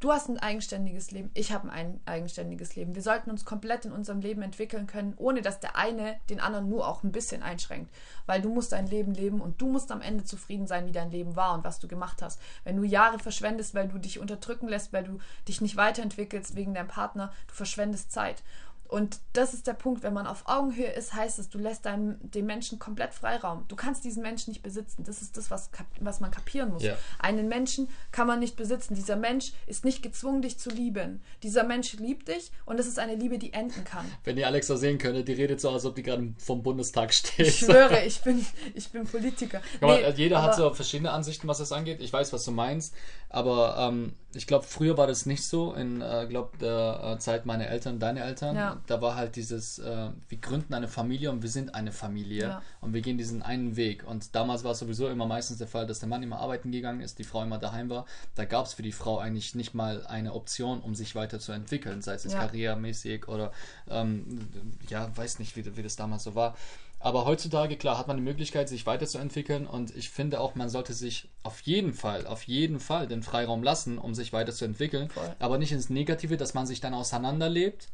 Du hast ein eigenständiges Leben, ich habe ein eigenständiges Leben. Wir sollten uns komplett in unserem Leben entwickeln können, ohne dass der eine den anderen nur auch ein bisschen einschränkt. Weil du musst dein Leben leben und du musst am Ende zufrieden sein, wie dein Leben war und was du gemacht hast. Wenn du Jahre verschwendest, weil du dich unterdrücken lässt, weil du dich nicht weiterentwickelst wegen deinem Partner, du verschwendest Zeit. Und das ist der Punkt, wenn man auf Augenhöhe ist, heißt es, du lässt deinem, dem Menschen komplett Freiraum. Du kannst diesen Menschen nicht besitzen. Das ist das, was, was man kapieren muss. Ja. Einen Menschen kann man nicht besitzen. Dieser Mensch ist nicht gezwungen, dich zu lieben. Dieser Mensch liebt dich und es ist eine Liebe, die enden kann. Wenn ihr Alexa sehen könntet, die redet so, als ob die gerade vom Bundestag steht. Ich schwöre, ich bin, ich bin Politiker. Nee, mal, jeder hat so verschiedene Ansichten, was das angeht. Ich weiß, was du meinst. Aber ähm, ich glaube, früher war das nicht so. In, äh, glaube der äh, Zeit meiner Eltern, deine Eltern. Ja da war halt dieses, äh, wir gründen eine Familie und wir sind eine Familie ja. und wir gehen diesen einen Weg. Und damals war es sowieso immer meistens der Fall, dass der Mann immer arbeiten gegangen ist, die Frau immer daheim war. Da gab es für die Frau eigentlich nicht mal eine Option, um sich weiterzuentwickeln, sei es ja. karrieremäßig oder ähm, ja, weiß nicht, wie, wie das damals so war. Aber heutzutage, klar, hat man die Möglichkeit, sich weiterzuentwickeln und ich finde auch, man sollte sich auf jeden Fall, auf jeden Fall den Freiraum lassen, um sich weiterzuentwickeln. Voll. Aber nicht ins Negative, dass man sich dann auseinanderlebt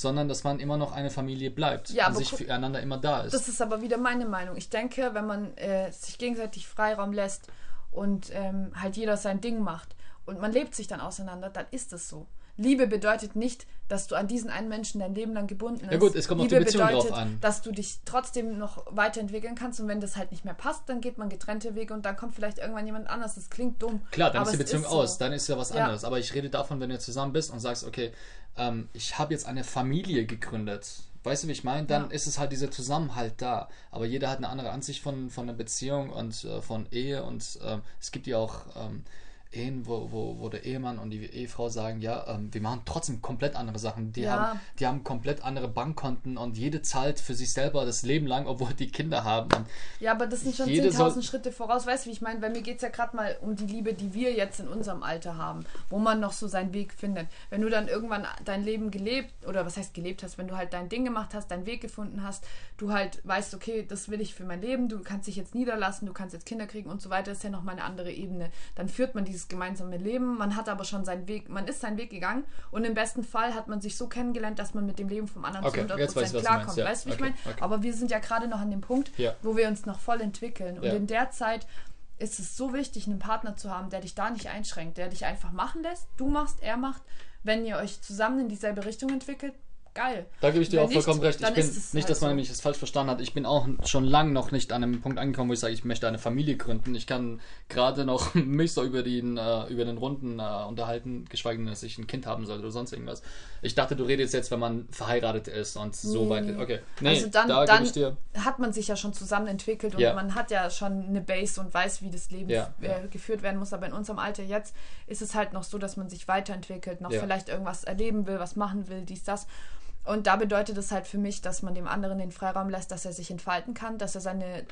sondern dass man immer noch eine Familie bleibt ja, und sich füreinander immer da ist. Das ist aber wieder meine Meinung. Ich denke, wenn man äh, sich gegenseitig Freiraum lässt und ähm, halt jeder sein Ding macht und man lebt sich dann auseinander, dann ist es so. Liebe bedeutet nicht, dass du an diesen einen Menschen dein Leben lang gebunden bist. Ja gut, es kommt Liebe auf die Beziehung bedeutet, drauf an. dass du dich trotzdem noch weiterentwickeln kannst und wenn das halt nicht mehr passt, dann geht man getrennte Wege und dann kommt vielleicht irgendwann jemand anders. Das klingt dumm. Klar, dann ist die Beziehung ist aus, so. dann ist ja was ja. anderes. Aber ich rede davon, wenn du zusammen bist und sagst, okay, ähm, ich habe jetzt eine Familie gegründet. Weißt du, wie ich meine? Dann ja. ist es halt dieser Zusammenhalt da. Aber jeder hat eine andere Ansicht von, von einer Beziehung und äh, von Ehe und äh, es gibt ja auch ähm, Ehen, wo, wo, wo der Ehemann und die Ehefrau sagen, ja, ähm, wir machen trotzdem komplett andere Sachen. Die, ja. haben, die haben komplett andere Bankkonten und jede zahlt für sich selber das Leben lang, obwohl die Kinder haben. Und ja, aber das sind schon 10.000 Schritte voraus. Weißt du, wie ich meine? Bei mir geht es ja gerade mal um die Liebe, die wir jetzt in unserem Alter haben, wo man noch so seinen Weg findet. Wenn du dann irgendwann dein Leben gelebt, oder was heißt gelebt hast, wenn du halt dein Ding gemacht hast, deinen Weg gefunden hast, du halt weißt, okay, das will ich für mein Leben, du kannst dich jetzt niederlassen, du kannst jetzt Kinder kriegen und so weiter, ist ja nochmal eine andere Ebene. Dann führt man dieses dieses gemeinsame Leben. Man hat aber schon seinen Weg, man ist seinen Weg gegangen und im besten Fall hat man sich so kennengelernt, dass man mit dem Leben vom anderen okay, zu 100% weiß, klarkommt. Ja. Weißt du, wie okay, ich meine? Okay. Aber wir sind ja gerade noch an dem Punkt, ja. wo wir uns noch voll entwickeln. Und ja. in der Zeit ist es so wichtig, einen Partner zu haben, der dich da nicht einschränkt, der dich einfach machen lässt. Du machst, er macht. Wenn ihr euch zusammen in dieselbe Richtung entwickelt, geil. Da gebe ich dir Wenn auch vollkommen nicht, recht. Ich bin nicht, halt dass man so. mich das falsch verstanden hat. Ich bin auch schon lange noch nicht an einem Punkt angekommen, wo ich sage, ich möchte eine Familie gründen. Ich kann gerade noch mich so über den, äh, über den Runden äh, unterhalten, geschweige denn, dass ich ein Kind haben sollte oder sonst irgendwas. Ich dachte, du redest jetzt, wenn man verheiratet ist und so nee. weit. Okay. Nee, also dann, da dann hat man sich ja schon zusammen entwickelt und ja. man hat ja schon eine Base und weiß, wie das Leben ja. äh, geführt werden muss. Aber in unserem Alter jetzt ist es halt noch so, dass man sich weiterentwickelt, noch ja. vielleicht irgendwas erleben will, was machen will, dies, das. Und da bedeutet es halt für mich, dass man dem anderen den Freiraum lässt, dass er sich entfalten kann, dass er seine,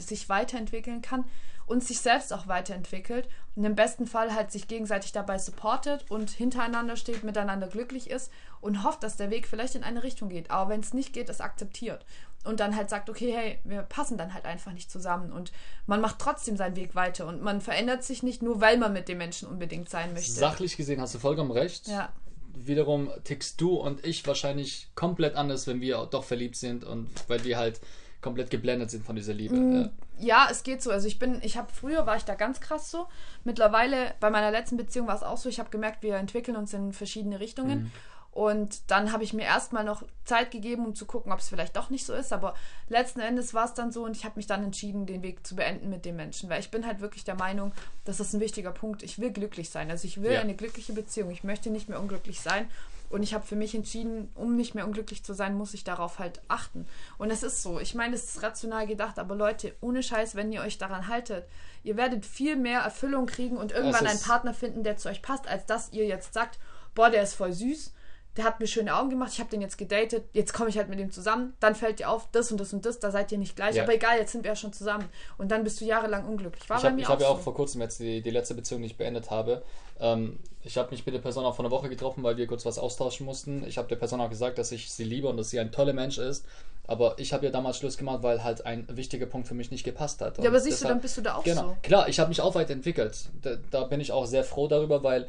sich weiterentwickeln kann und sich selbst auch weiterentwickelt und im besten Fall halt sich gegenseitig dabei supportet und hintereinander steht, miteinander glücklich ist und hofft, dass der Weg vielleicht in eine Richtung geht. Aber wenn es nicht geht, es akzeptiert und dann halt sagt, okay, hey, wir passen dann halt einfach nicht zusammen und man macht trotzdem seinen Weg weiter und man verändert sich nicht nur, weil man mit dem Menschen unbedingt sein möchte. Sachlich gesehen hast du vollkommen recht. Ja wiederum tickst du und ich wahrscheinlich komplett anders, wenn wir doch verliebt sind und weil wir halt komplett geblendet sind von dieser Liebe. Mm, ja. es geht so. Also ich bin, ich habe früher war ich da ganz krass so. Mittlerweile bei meiner letzten Beziehung war es auch so. Ich habe gemerkt, wir entwickeln uns in verschiedene Richtungen. Mhm. Und dann habe ich mir erstmal noch Zeit gegeben, um zu gucken, ob es vielleicht doch nicht so ist. Aber letzten Endes war es dann so und ich habe mich dann entschieden, den Weg zu beenden mit dem Menschen. Weil ich bin halt wirklich der Meinung, das ist ein wichtiger Punkt. Ich will glücklich sein. Also ich will ja. eine glückliche Beziehung. Ich möchte nicht mehr unglücklich sein. Und ich habe für mich entschieden, um nicht mehr unglücklich zu sein, muss ich darauf halt achten. Und es ist so. Ich meine, es ist rational gedacht, aber Leute, ohne Scheiß, wenn ihr euch daran haltet, ihr werdet viel mehr Erfüllung kriegen und irgendwann einen Partner finden, der zu euch passt, als dass ihr jetzt sagt, boah, der ist voll süß der hat mir schöne Augen gemacht, ich habe den jetzt gedatet, jetzt komme ich halt mit ihm zusammen, dann fällt dir auf, das und das und das, da seid ihr nicht gleich, ja. aber egal, jetzt sind wir ja schon zusammen. Und dann bist du jahrelang unglücklich. War ich habe hab ja auch vor kurzem jetzt die, die letzte Beziehung, die ich beendet habe. Ähm, ich habe mich mit der Person auch vor einer Woche getroffen, weil wir kurz was austauschen mussten. Ich habe der Person auch gesagt, dass ich sie liebe und dass sie ein toller Mensch ist. Aber ich habe ja damals Schluss gemacht, weil halt ein wichtiger Punkt für mich nicht gepasst hat. Und ja, aber siehst deshalb, du, dann bist du da auch genau, so. Klar, ich habe mich auch weiterentwickelt. Da, da bin ich auch sehr froh darüber, weil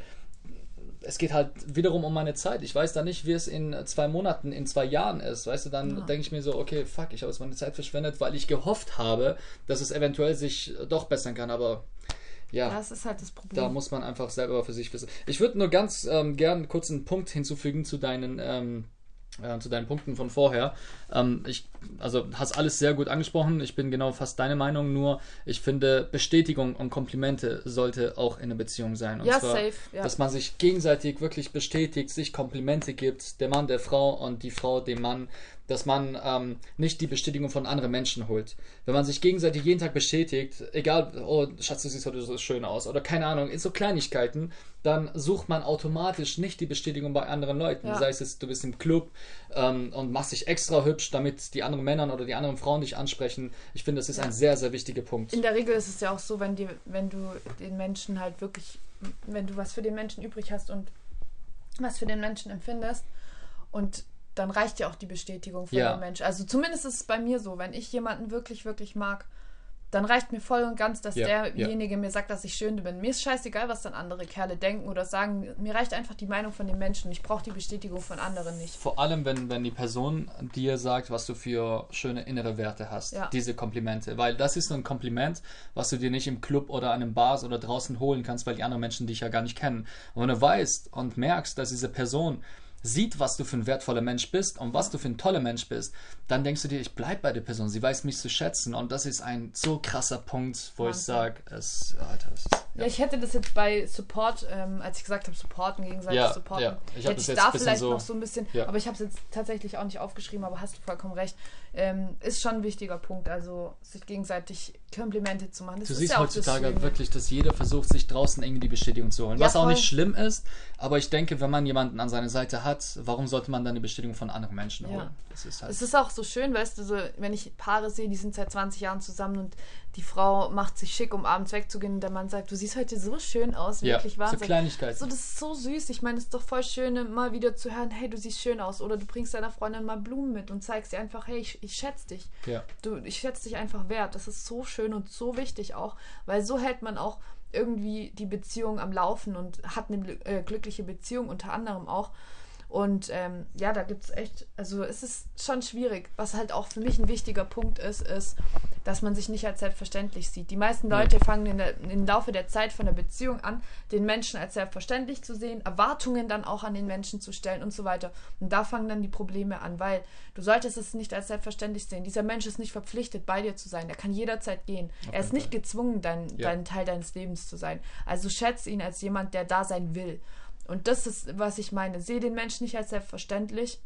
es geht halt wiederum um meine Zeit. Ich weiß da nicht, wie es in zwei Monaten, in zwei Jahren ist. Weißt du, dann ja. denke ich mir so, okay, fuck, ich habe jetzt meine Zeit verschwendet, weil ich gehofft habe, dass es eventuell sich doch bessern kann. Aber ja, das ist halt das Problem. Da muss man einfach selber für sich wissen. Ich würde nur ganz ähm, gern kurz einen Punkt hinzufügen zu deinen. Ähm, äh, zu deinen Punkten von vorher. Ähm, ich, also hast alles sehr gut angesprochen. Ich bin genau fast deine Meinung. Nur ich finde Bestätigung und Komplimente sollte auch in einer Beziehung sein. Und ja, zwar, safe. Ja. Dass man sich gegenseitig wirklich bestätigt, sich Komplimente gibt, der Mann der Frau und die Frau dem Mann dass man ähm, nicht die Bestätigung von anderen Menschen holt. Wenn man sich gegenseitig jeden Tag bestätigt, egal, oh, Schatz, du siehst heute so schön aus, oder keine Ahnung, in so Kleinigkeiten, dann sucht man automatisch nicht die Bestätigung bei anderen Leuten. Ja. Sei es jetzt, du bist im Club ähm, und machst dich extra hübsch, damit die anderen Männer oder die anderen Frauen dich ansprechen. Ich finde, das ist ja. ein sehr, sehr wichtiger Punkt. In der Regel ist es ja auch so, wenn, die, wenn du den Menschen halt wirklich, wenn du was für den Menschen übrig hast und was für den Menschen empfindest und dann reicht ja auch die Bestätigung von ja. dem Mensch. Also zumindest ist es bei mir so, wenn ich jemanden wirklich, wirklich mag, dann reicht mir voll und ganz, dass ja, derjenige ja. mir sagt, dass ich schön bin. Mir ist scheißegal, was dann andere Kerle denken oder sagen. Mir reicht einfach die Meinung von den Menschen. Ich brauche die Bestätigung von anderen nicht. Vor allem, wenn, wenn die Person dir sagt, was du für schöne innere Werte hast. Ja. Diese Komplimente. Weil das ist so ein Kompliment, was du dir nicht im Club oder an einem Bars oder draußen holen kannst, weil die anderen Menschen dich ja gar nicht kennen. Und wenn du weißt und merkst, dass diese Person sieht, was du für ein wertvoller Mensch bist und was du für ein toller Mensch bist, dann denkst du dir, ich bleibe bei der Person. Sie weiß mich zu schätzen und das ist ein so krasser Punkt, wo Wahnsinn. ich sage, es, Alter, es, ja. ja. ich hätte das jetzt bei Support, ähm, als ich gesagt habe, supporten, gegenseitig ja, supporten, ja. ich hätte ich da vielleicht so, noch so ein bisschen, ja. aber ich habe es jetzt tatsächlich auch nicht aufgeschrieben, aber hast du vollkommen recht, ähm, ist schon ein wichtiger Punkt, also sich gegenseitig Komplimente zu machen. Das du siehst ja heutzutage das wirklich, dass jeder versucht, sich draußen irgendwie die Bestätigung zu holen, was voll. auch nicht schlimm ist, aber ich denke, wenn man jemanden an seiner Seite hat, warum sollte man dann eine Bestätigung von anderen Menschen holen? Das ist halt es ist auch so schön, weißt du, so, wenn ich Paare sehe, die sind seit 20 Jahren zusammen und die Frau macht sich schick, um abends wegzugehen und der Mann sagt, du siehst heute so schön aus, wirklich ja, Wahnsinn. So Kleinigkeiten. So, das ist so süß. Ich meine, es ist doch voll schön, mal wieder zu hören, hey, du siehst schön aus. Oder du bringst deiner Freundin mal Blumen mit und zeigst ihr einfach, hey, ich, ich schätze dich. Ja. Du, ich schätze dich einfach wert. Das ist so schön und so wichtig auch, weil so hält man auch irgendwie die Beziehung am Laufen und hat eine äh, glückliche Beziehung unter anderem auch. Und ähm, ja, da gibt es echt, also es ist schon schwierig. Was halt auch für mich ein wichtiger Punkt ist, ist, dass man sich nicht als selbstverständlich sieht. Die meisten Leute fangen in der, im Laufe der Zeit von der Beziehung an, den Menschen als selbstverständlich zu sehen, Erwartungen dann auch an den Menschen zu stellen und so weiter. Und da fangen dann die Probleme an, weil du solltest es nicht als selbstverständlich sehen. Dieser Mensch ist nicht verpflichtet, bei dir zu sein. Er kann jederzeit gehen. Okay. Er ist nicht gezwungen, dein, ja. dein Teil deines Lebens zu sein. Also schätze ihn als jemand, der da sein will. Und das ist, was ich meine. Sehe den Menschen nicht als selbstverständlich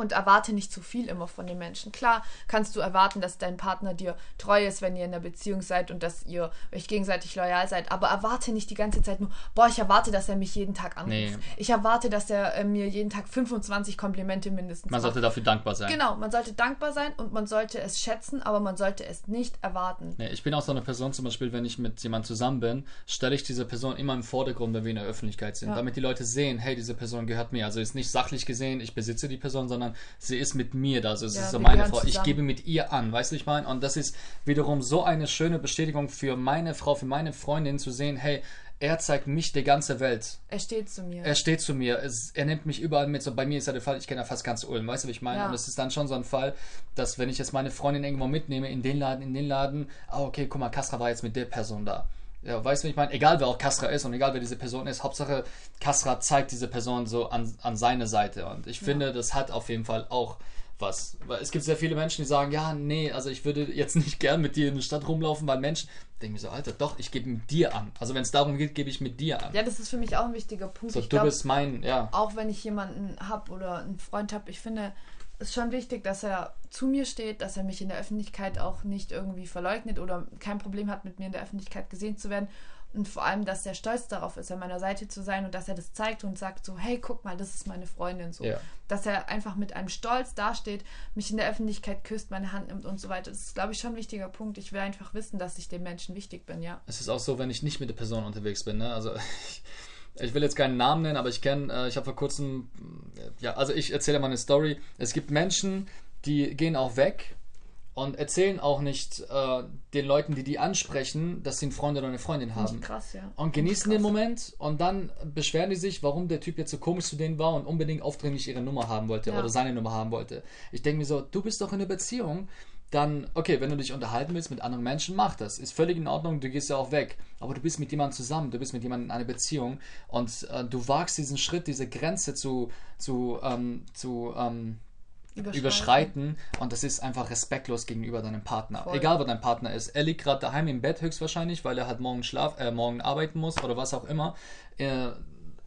und erwarte nicht zu viel immer von den Menschen. Klar kannst du erwarten, dass dein Partner dir treu ist, wenn ihr in einer Beziehung seid und dass ihr euch gegenseitig loyal seid, aber erwarte nicht die ganze Zeit nur, boah, ich erwarte, dass er mich jeden Tag anruft. Nee. Ich erwarte, dass er äh, mir jeden Tag 25 Komplimente mindestens Man macht. sollte dafür dankbar sein. Genau, man sollte dankbar sein und man sollte es schätzen, aber man sollte es nicht erwarten. Nee, ich bin auch so eine Person, zum Beispiel, wenn ich mit jemandem zusammen bin, stelle ich diese Person immer im Vordergrund, wenn wir in der Öffentlichkeit sind, ja. damit die Leute sehen, hey, diese Person gehört mir. Also ist nicht sachlich gesehen, ich besitze die Person, sondern sie ist mit mir da. Also es ja, ist so meine Frau. Ich gebe mit ihr an, weißt du, ich meine? Und das ist wiederum so eine schöne Bestätigung für meine Frau, für meine Freundin zu sehen, hey, er zeigt mich der ganze Welt. Er steht zu mir. Er steht zu mir. Es, er nimmt mich überall mit. So bei mir ist ja der Fall, ich kenne ja fast ganz Ulm, weißt du, wie ich meine? Ja. Und es ist dann schon so ein Fall, dass wenn ich jetzt meine Freundin irgendwo mitnehme, in den Laden, in den Laden, ah, okay, guck mal, Kasra war jetzt mit der Person da. Ja, weißt du, ich meine? Egal wer auch Kasra ist und egal wer diese Person ist, Hauptsache Kasra zeigt diese Person so an, an seine Seite. Und ich finde, ja. das hat auf jeden Fall auch was. Weil es gibt sehr viele Menschen, die sagen, ja, nee, also ich würde jetzt nicht gern mit dir in der Stadt rumlaufen, weil Menschen denken mir so, Alter, doch, ich gebe mit dir an. Also wenn es darum geht, gebe ich mit dir an. Ja, das ist für mich auch ein wichtiger Punkt. So, ich du glaub, bist mein, ja. Auch wenn ich jemanden habe oder einen Freund habe, ich finde, ist schon wichtig, dass er zu mir steht, dass er mich in der Öffentlichkeit auch nicht irgendwie verleugnet oder kein Problem hat, mit mir in der Öffentlichkeit gesehen zu werden. Und vor allem, dass er stolz darauf ist, an meiner Seite zu sein und dass er das zeigt und sagt so, hey, guck mal, das ist meine Freundin. So. Ja. Dass er einfach mit einem Stolz dasteht, mich in der Öffentlichkeit küsst, meine Hand nimmt und so weiter. Das ist, glaube ich, schon ein wichtiger Punkt. Ich will einfach wissen, dass ich dem Menschen wichtig bin, ja. Es ist auch so, wenn ich nicht mit der Person unterwegs bin, ne? Also ich, will jetzt keinen Namen nennen, aber ich kenne, äh, ich habe vor kurzem, ja, also ich erzähle mal eine Story. Es gibt Menschen, die gehen auch weg und erzählen auch nicht äh, den Leuten, die die ansprechen, dass sie einen Freund oder eine Freundin haben. Krass, ja. Und genießen den Moment und dann beschweren die sich, warum der Typ jetzt so komisch zu denen war und unbedingt aufdringlich ihre Nummer haben wollte ja. oder seine Nummer haben wollte. Ich denke mir so, du bist doch in einer Beziehung, dann, okay, wenn du dich unterhalten willst mit anderen Menschen, mach das. Ist völlig in Ordnung, du gehst ja auch weg. Aber du bist mit jemandem zusammen, du bist mit jemandem in einer Beziehung und äh, du wagst diesen Schritt, diese Grenze zu, zu, ähm, zu ähm, überschreiten. überschreiten. und das ist einfach respektlos gegenüber deinem Partner. Voll. Egal, wo dein Partner ist. Er liegt gerade daheim im Bett höchstwahrscheinlich, weil er halt morgen schlaf, äh, morgen arbeiten muss oder was auch immer. Äh,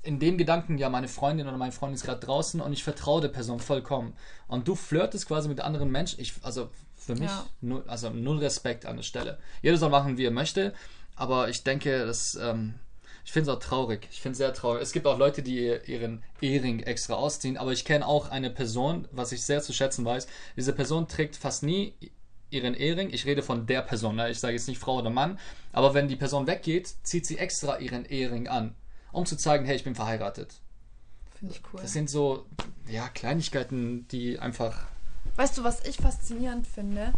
in dem Gedanken, ja, meine Freundin oder mein Freund ist gerade draußen und ich vertraue der Person vollkommen. Und du flirtest quasi mit anderen Menschen. Ich, also für mich, ja. null, also null Respekt an der Stelle. Jeder soll machen, wie er möchte, aber ich denke, dass. Ähm, ich finde es auch traurig. Ich finde es sehr traurig. Es gibt auch Leute, die ihren Ehering extra ausziehen, aber ich kenne auch eine Person, was ich sehr zu schätzen weiß. Diese Person trägt fast nie ihren Ehering. Ich rede von der Person, ne? ich sage jetzt nicht Frau oder Mann, aber wenn die Person weggeht, zieht sie extra ihren Ehering an, um zu zeigen, hey, ich bin verheiratet. Finde ich cool. Das sind so, ja, Kleinigkeiten, die einfach. Weißt du, was ich faszinierend finde?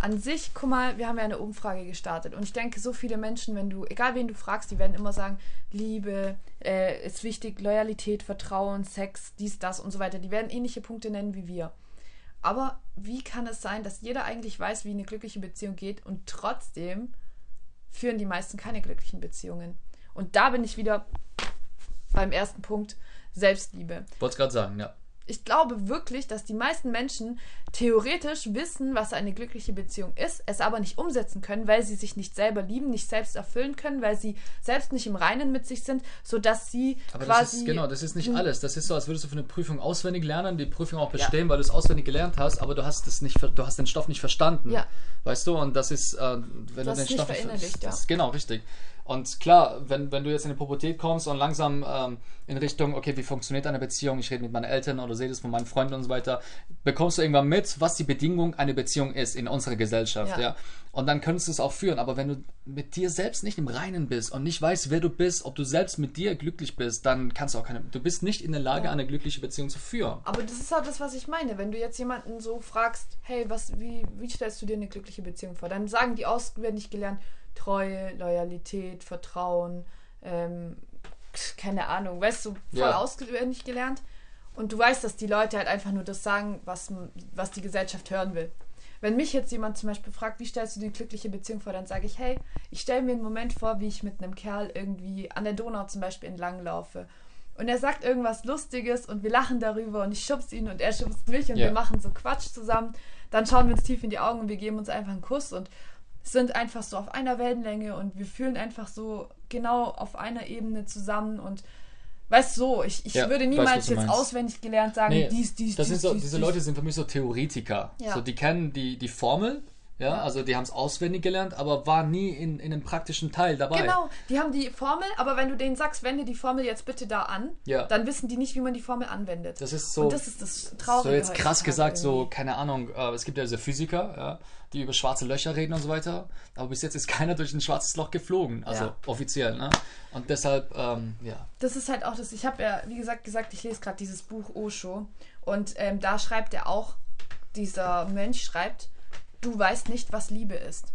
an sich, guck mal, wir haben ja eine Umfrage gestartet und ich denke, so viele Menschen, wenn du, egal wen du fragst, die werden immer sagen, Liebe äh, ist wichtig, Loyalität, Vertrauen, Sex, dies, das und so weiter. Die werden ähnliche Punkte nennen wie wir. Aber wie kann es sein, dass jeder eigentlich weiß, wie eine glückliche Beziehung geht und trotzdem führen die meisten keine glücklichen Beziehungen? Und da bin ich wieder beim ersten Punkt, Selbstliebe. Wollte es gerade sagen, ja ich glaube wirklich, dass die meisten Menschen theoretisch wissen, was eine glückliche Beziehung ist, es aber nicht umsetzen können, weil sie sich nicht selber lieben, nicht selbst erfüllen können, weil sie selbst nicht im Reinen mit sich sind, sodass sie aber quasi. Das ist, genau, das ist nicht alles. Das ist so, als würdest du für eine Prüfung auswendig lernen, die Prüfung auch bestehen, ja. weil du es auswendig gelernt hast, aber du hast es nicht, du hast den Stoff nicht verstanden. Ja. Weißt du? Und das ist, äh, wenn das du den Stoff nicht verinnerlicht, ja. genau, richtig. Und klar, wenn, wenn du jetzt in die Pubertät kommst und langsam ähm, in Richtung, okay, wie funktioniert eine Beziehung, ich rede mit meinen Eltern oder sehe das von meinen Freunden und so weiter, bekommst du irgendwann mit, was die Bedingung einer Beziehung ist in unserer Gesellschaft, ja. ja. Und dann könntest du es auch führen. Aber wenn du mit dir selbst nicht im Reinen bist und nicht weißt, wer du bist, ob du selbst mit dir glücklich bist, dann kannst du auch keine, du bist nicht in der Lage, ja. eine glückliche Beziehung zu führen. Aber das ist halt das, was ich meine. Wenn du jetzt jemanden so fragst, hey, was, wie, wie stellst du dir eine glückliche Beziehung vor? Dann sagen die auswendig gelernt, Treue, Loyalität, Vertrauen, ähm, keine Ahnung, weißt du, voll ja. auswendig gelernt. Und du weißt, dass die Leute halt einfach nur das sagen, was, was die Gesellschaft hören will. Wenn mich jetzt jemand zum Beispiel fragt, wie stellst du die glückliche Beziehung vor, dann sage ich, hey, ich stelle mir einen Moment vor, wie ich mit einem Kerl irgendwie an der Donau zum Beispiel entlang laufe. Und er sagt irgendwas Lustiges und wir lachen darüber und ich schubs ihn und er schubst mich und yeah. wir machen so Quatsch zusammen. Dann schauen wir uns tief in die Augen und wir geben uns einfach einen Kuss und sind einfach so auf einer Wellenlänge und wir fühlen einfach so genau auf einer Ebene zusammen und weißt du, so, ich, ich ja, würde niemals weiß, jetzt auswendig gelernt sagen, nee, dies, dies, das dies, sind so, dies, Diese dies. Leute sind für mich so Theoretiker. Ja. So, die kennen die, die Formel, ja, also die haben es auswendig gelernt, aber waren nie in, in einem praktischen Teil dabei. Genau, die haben die Formel, aber wenn du denen sagst, wende die Formel jetzt bitte da an, ja. dann wissen die nicht, wie man die Formel anwendet. Das ist so. Und das ist das Traurige. So jetzt krass gesagt, so, keine Ahnung, äh, es gibt ja diese Physiker, ja, die über schwarze Löcher reden und so weiter, aber bis jetzt ist keiner durch ein schwarzes Loch geflogen, also ja. offiziell, ne? Und deshalb, ähm, ja. Das ist halt auch das, ich habe ja, wie gesagt, gesagt, ich lese gerade dieses Buch Osho und ähm, da schreibt er auch, dieser Mönch schreibt, du weißt nicht, was Liebe ist.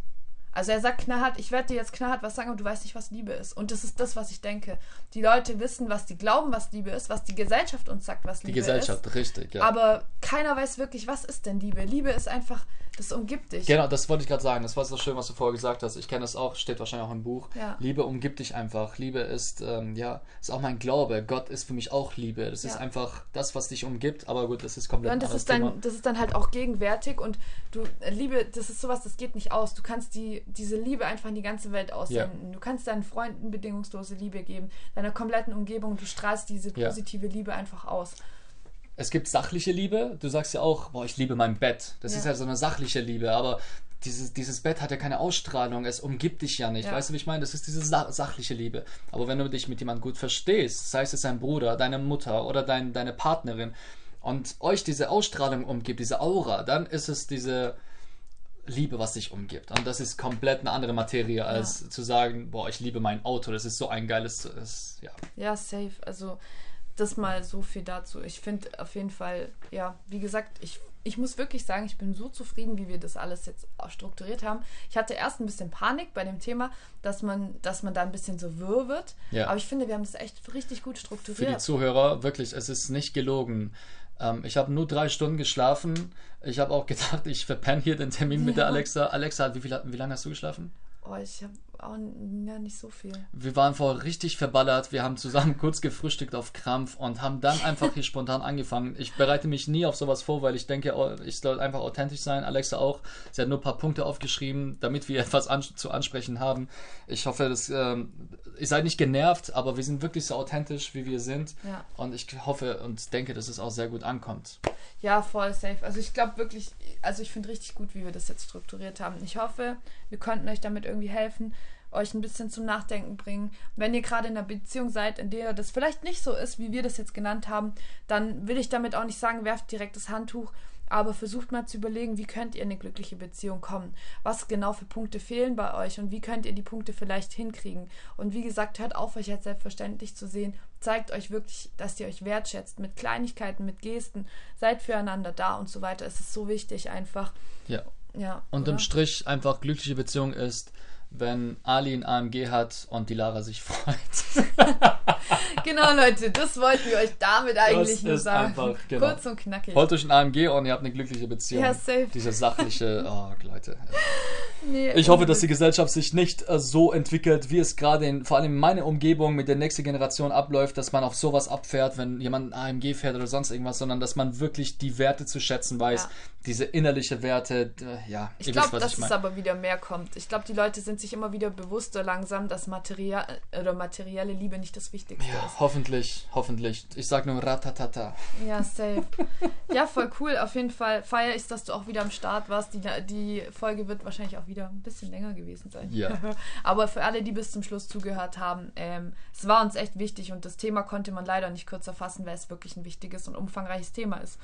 Also er sagt knallhart, ich werde dir jetzt knallhart was sagen, aber du weißt nicht, was Liebe ist. Und das ist das, was ich denke. Die Leute wissen, was die glauben, was Liebe ist, was die Gesellschaft uns sagt, was Liebe ist. Die Gesellschaft, richtig, ja. Aber keiner weiß wirklich, was ist denn Liebe. Liebe ist einfach, das umgibt dich. Genau, das wollte ich gerade sagen. Das war so schön, was du vorher gesagt hast. Ich kenne das auch, steht wahrscheinlich auch im Buch. Ja. Liebe umgibt dich einfach. Liebe ist, ähm, ja, ist auch mein Glaube. Gott ist für mich auch Liebe. Das ja. ist einfach das, was dich umgibt. Aber gut, das ist komplett und das ist dann, Thema. Das ist dann halt auch gegenwärtig und du, Liebe, das ist sowas, das geht nicht aus. Du kannst die, diese Liebe einfach in die ganze Welt aussenden. Ja. Du kannst deinen Freunden bedingungslose Liebe geben, deiner kompletten Umgebung. Du strahlst diese positive Liebe einfach aus. es gibt sachliche Liebe. Du sagst ja auch, boah, ich liebe mein Bett. Das ja. ist ja so eine sachliche Liebe, aber dieses, dieses Bett hat ja keine Ausstrahlung, es umgibt dich ja nicht. Ja. Weißt du, wie ich meine? Das ist diese sa sachliche Liebe. Aber wenn du dich mit jemandem gut verstehst, sei es dein Bruder, deine Mutter oder dein, deine Partnerin, und euch diese Ausstrahlung umgibt, diese Aura, dann ist es diese Liebe, was dich umgibt. Und das ist komplett eine andere Materie, als ja. zu sagen, boah, ich liebe mein Auto, das ist so ein geiles, das, ja. Ja, safe. Also das mal so viel dazu. Ich finde auf jeden Fall, ja, wie gesagt, ich, ich muss wirklich sagen, ich bin so zufrieden, wie wir das alles jetzt strukturiert haben. Ich hatte erst ein bisschen Panik bei dem Thema, dass man, dass man da ein bisschen so wirr wird. Ja. Aber ich finde, wir haben das echt richtig gut strukturiert. Für die Zuhörer, wirklich, es ist nicht gelogen. Ähm, ich habe nur drei Stunden geschlafen. Ich habe auch gedacht, ich verpenne hier den Termin ja. mit der Alexa. Alexa, wie, viel, wie lange hast du geschlafen? Oh, ich habe auch ja, nicht so viel. Wir waren vorher richtig verballert. Wir haben zusammen kurz gefrühstückt auf Krampf und haben dann einfach hier spontan angefangen. Ich bereite mich nie auf sowas vor, weil ich denke, oh, ich soll einfach authentisch sein. Alexa auch. Sie hat nur ein paar Punkte aufgeschrieben, damit wir etwas an, zu ansprechen haben. Ich hoffe, dass, ähm, ihr seid nicht genervt, aber wir sind wirklich so authentisch, wie wir sind. Ja. Und ich hoffe und denke, dass es auch sehr gut ankommt. Ja, voll safe. Also ich glaube wirklich, also ich finde richtig gut, wie wir das jetzt strukturiert haben. Ich hoffe, wir konnten euch damit irgendwie helfen euch ein bisschen zum Nachdenken bringen. Wenn ihr gerade in einer Beziehung seid, in der das vielleicht nicht so ist, wie wir das jetzt genannt haben, dann will ich damit auch nicht sagen, werft direkt das Handtuch, aber versucht mal zu überlegen, wie könnt ihr in eine glückliche Beziehung kommen? Was genau für Punkte fehlen bei euch und wie könnt ihr die Punkte vielleicht hinkriegen? Und wie gesagt, hört auf, euch als selbstverständlich zu sehen. Zeigt euch wirklich, dass ihr euch wertschätzt mit Kleinigkeiten, mit Gesten, seid füreinander da und so weiter. Es ist so wichtig einfach. Ja. Ja. Unterm Strich einfach glückliche Beziehung ist, wenn Ali ein AMG hat und die Lara sich freut. genau, Leute, das wollten wir euch damit eigentlich das nur sagen. Einfach, genau. Kurz und knackig. Holt euch ein AMG und ihr habt eine glückliche Beziehung. Ja, safe. Diese sachliche, oh, Leute. Nee, ich hoffe, dass die Gesellschaft sich nicht äh, so entwickelt, wie es gerade in, vor allem in meiner Umgebung mit der nächsten Generation abläuft, dass man auf sowas abfährt, wenn jemand ein AMG fährt oder sonst irgendwas, sondern dass man wirklich die Werte zu schätzen weiß, ja. Diese innerliche Werte, ja. Ich glaube, dass ich mein. es aber wieder mehr kommt. Ich glaube, die Leute sind sich immer wieder bewusster langsam, dass Material oder materielle Liebe nicht das Wichtigste ja, ist. Hoffentlich, hoffentlich. Ich sag nur ratatata. Ja, safe. ja, voll cool. Auf jeden Fall feier ich, dass du auch wieder am Start warst. Die, die Folge wird wahrscheinlich auch wieder ein bisschen länger gewesen sein. Ja. Aber für alle, die bis zum Schluss zugehört haben, ähm, es war uns echt wichtig und das Thema konnte man leider nicht kürzer fassen, weil es wirklich ein wichtiges und umfangreiches Thema ist.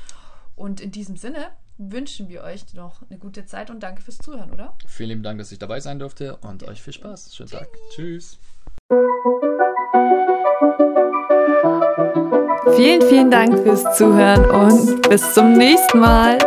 Und in diesem Sinne wünschen wir euch noch eine gute Zeit und danke fürs Zuhören, oder? Vielen lieben Dank, dass ich dabei sein durfte und euch viel Spaß. Schönen Tag. Tschüss. Vielen, vielen Dank fürs Zuhören und bis zum nächsten Mal.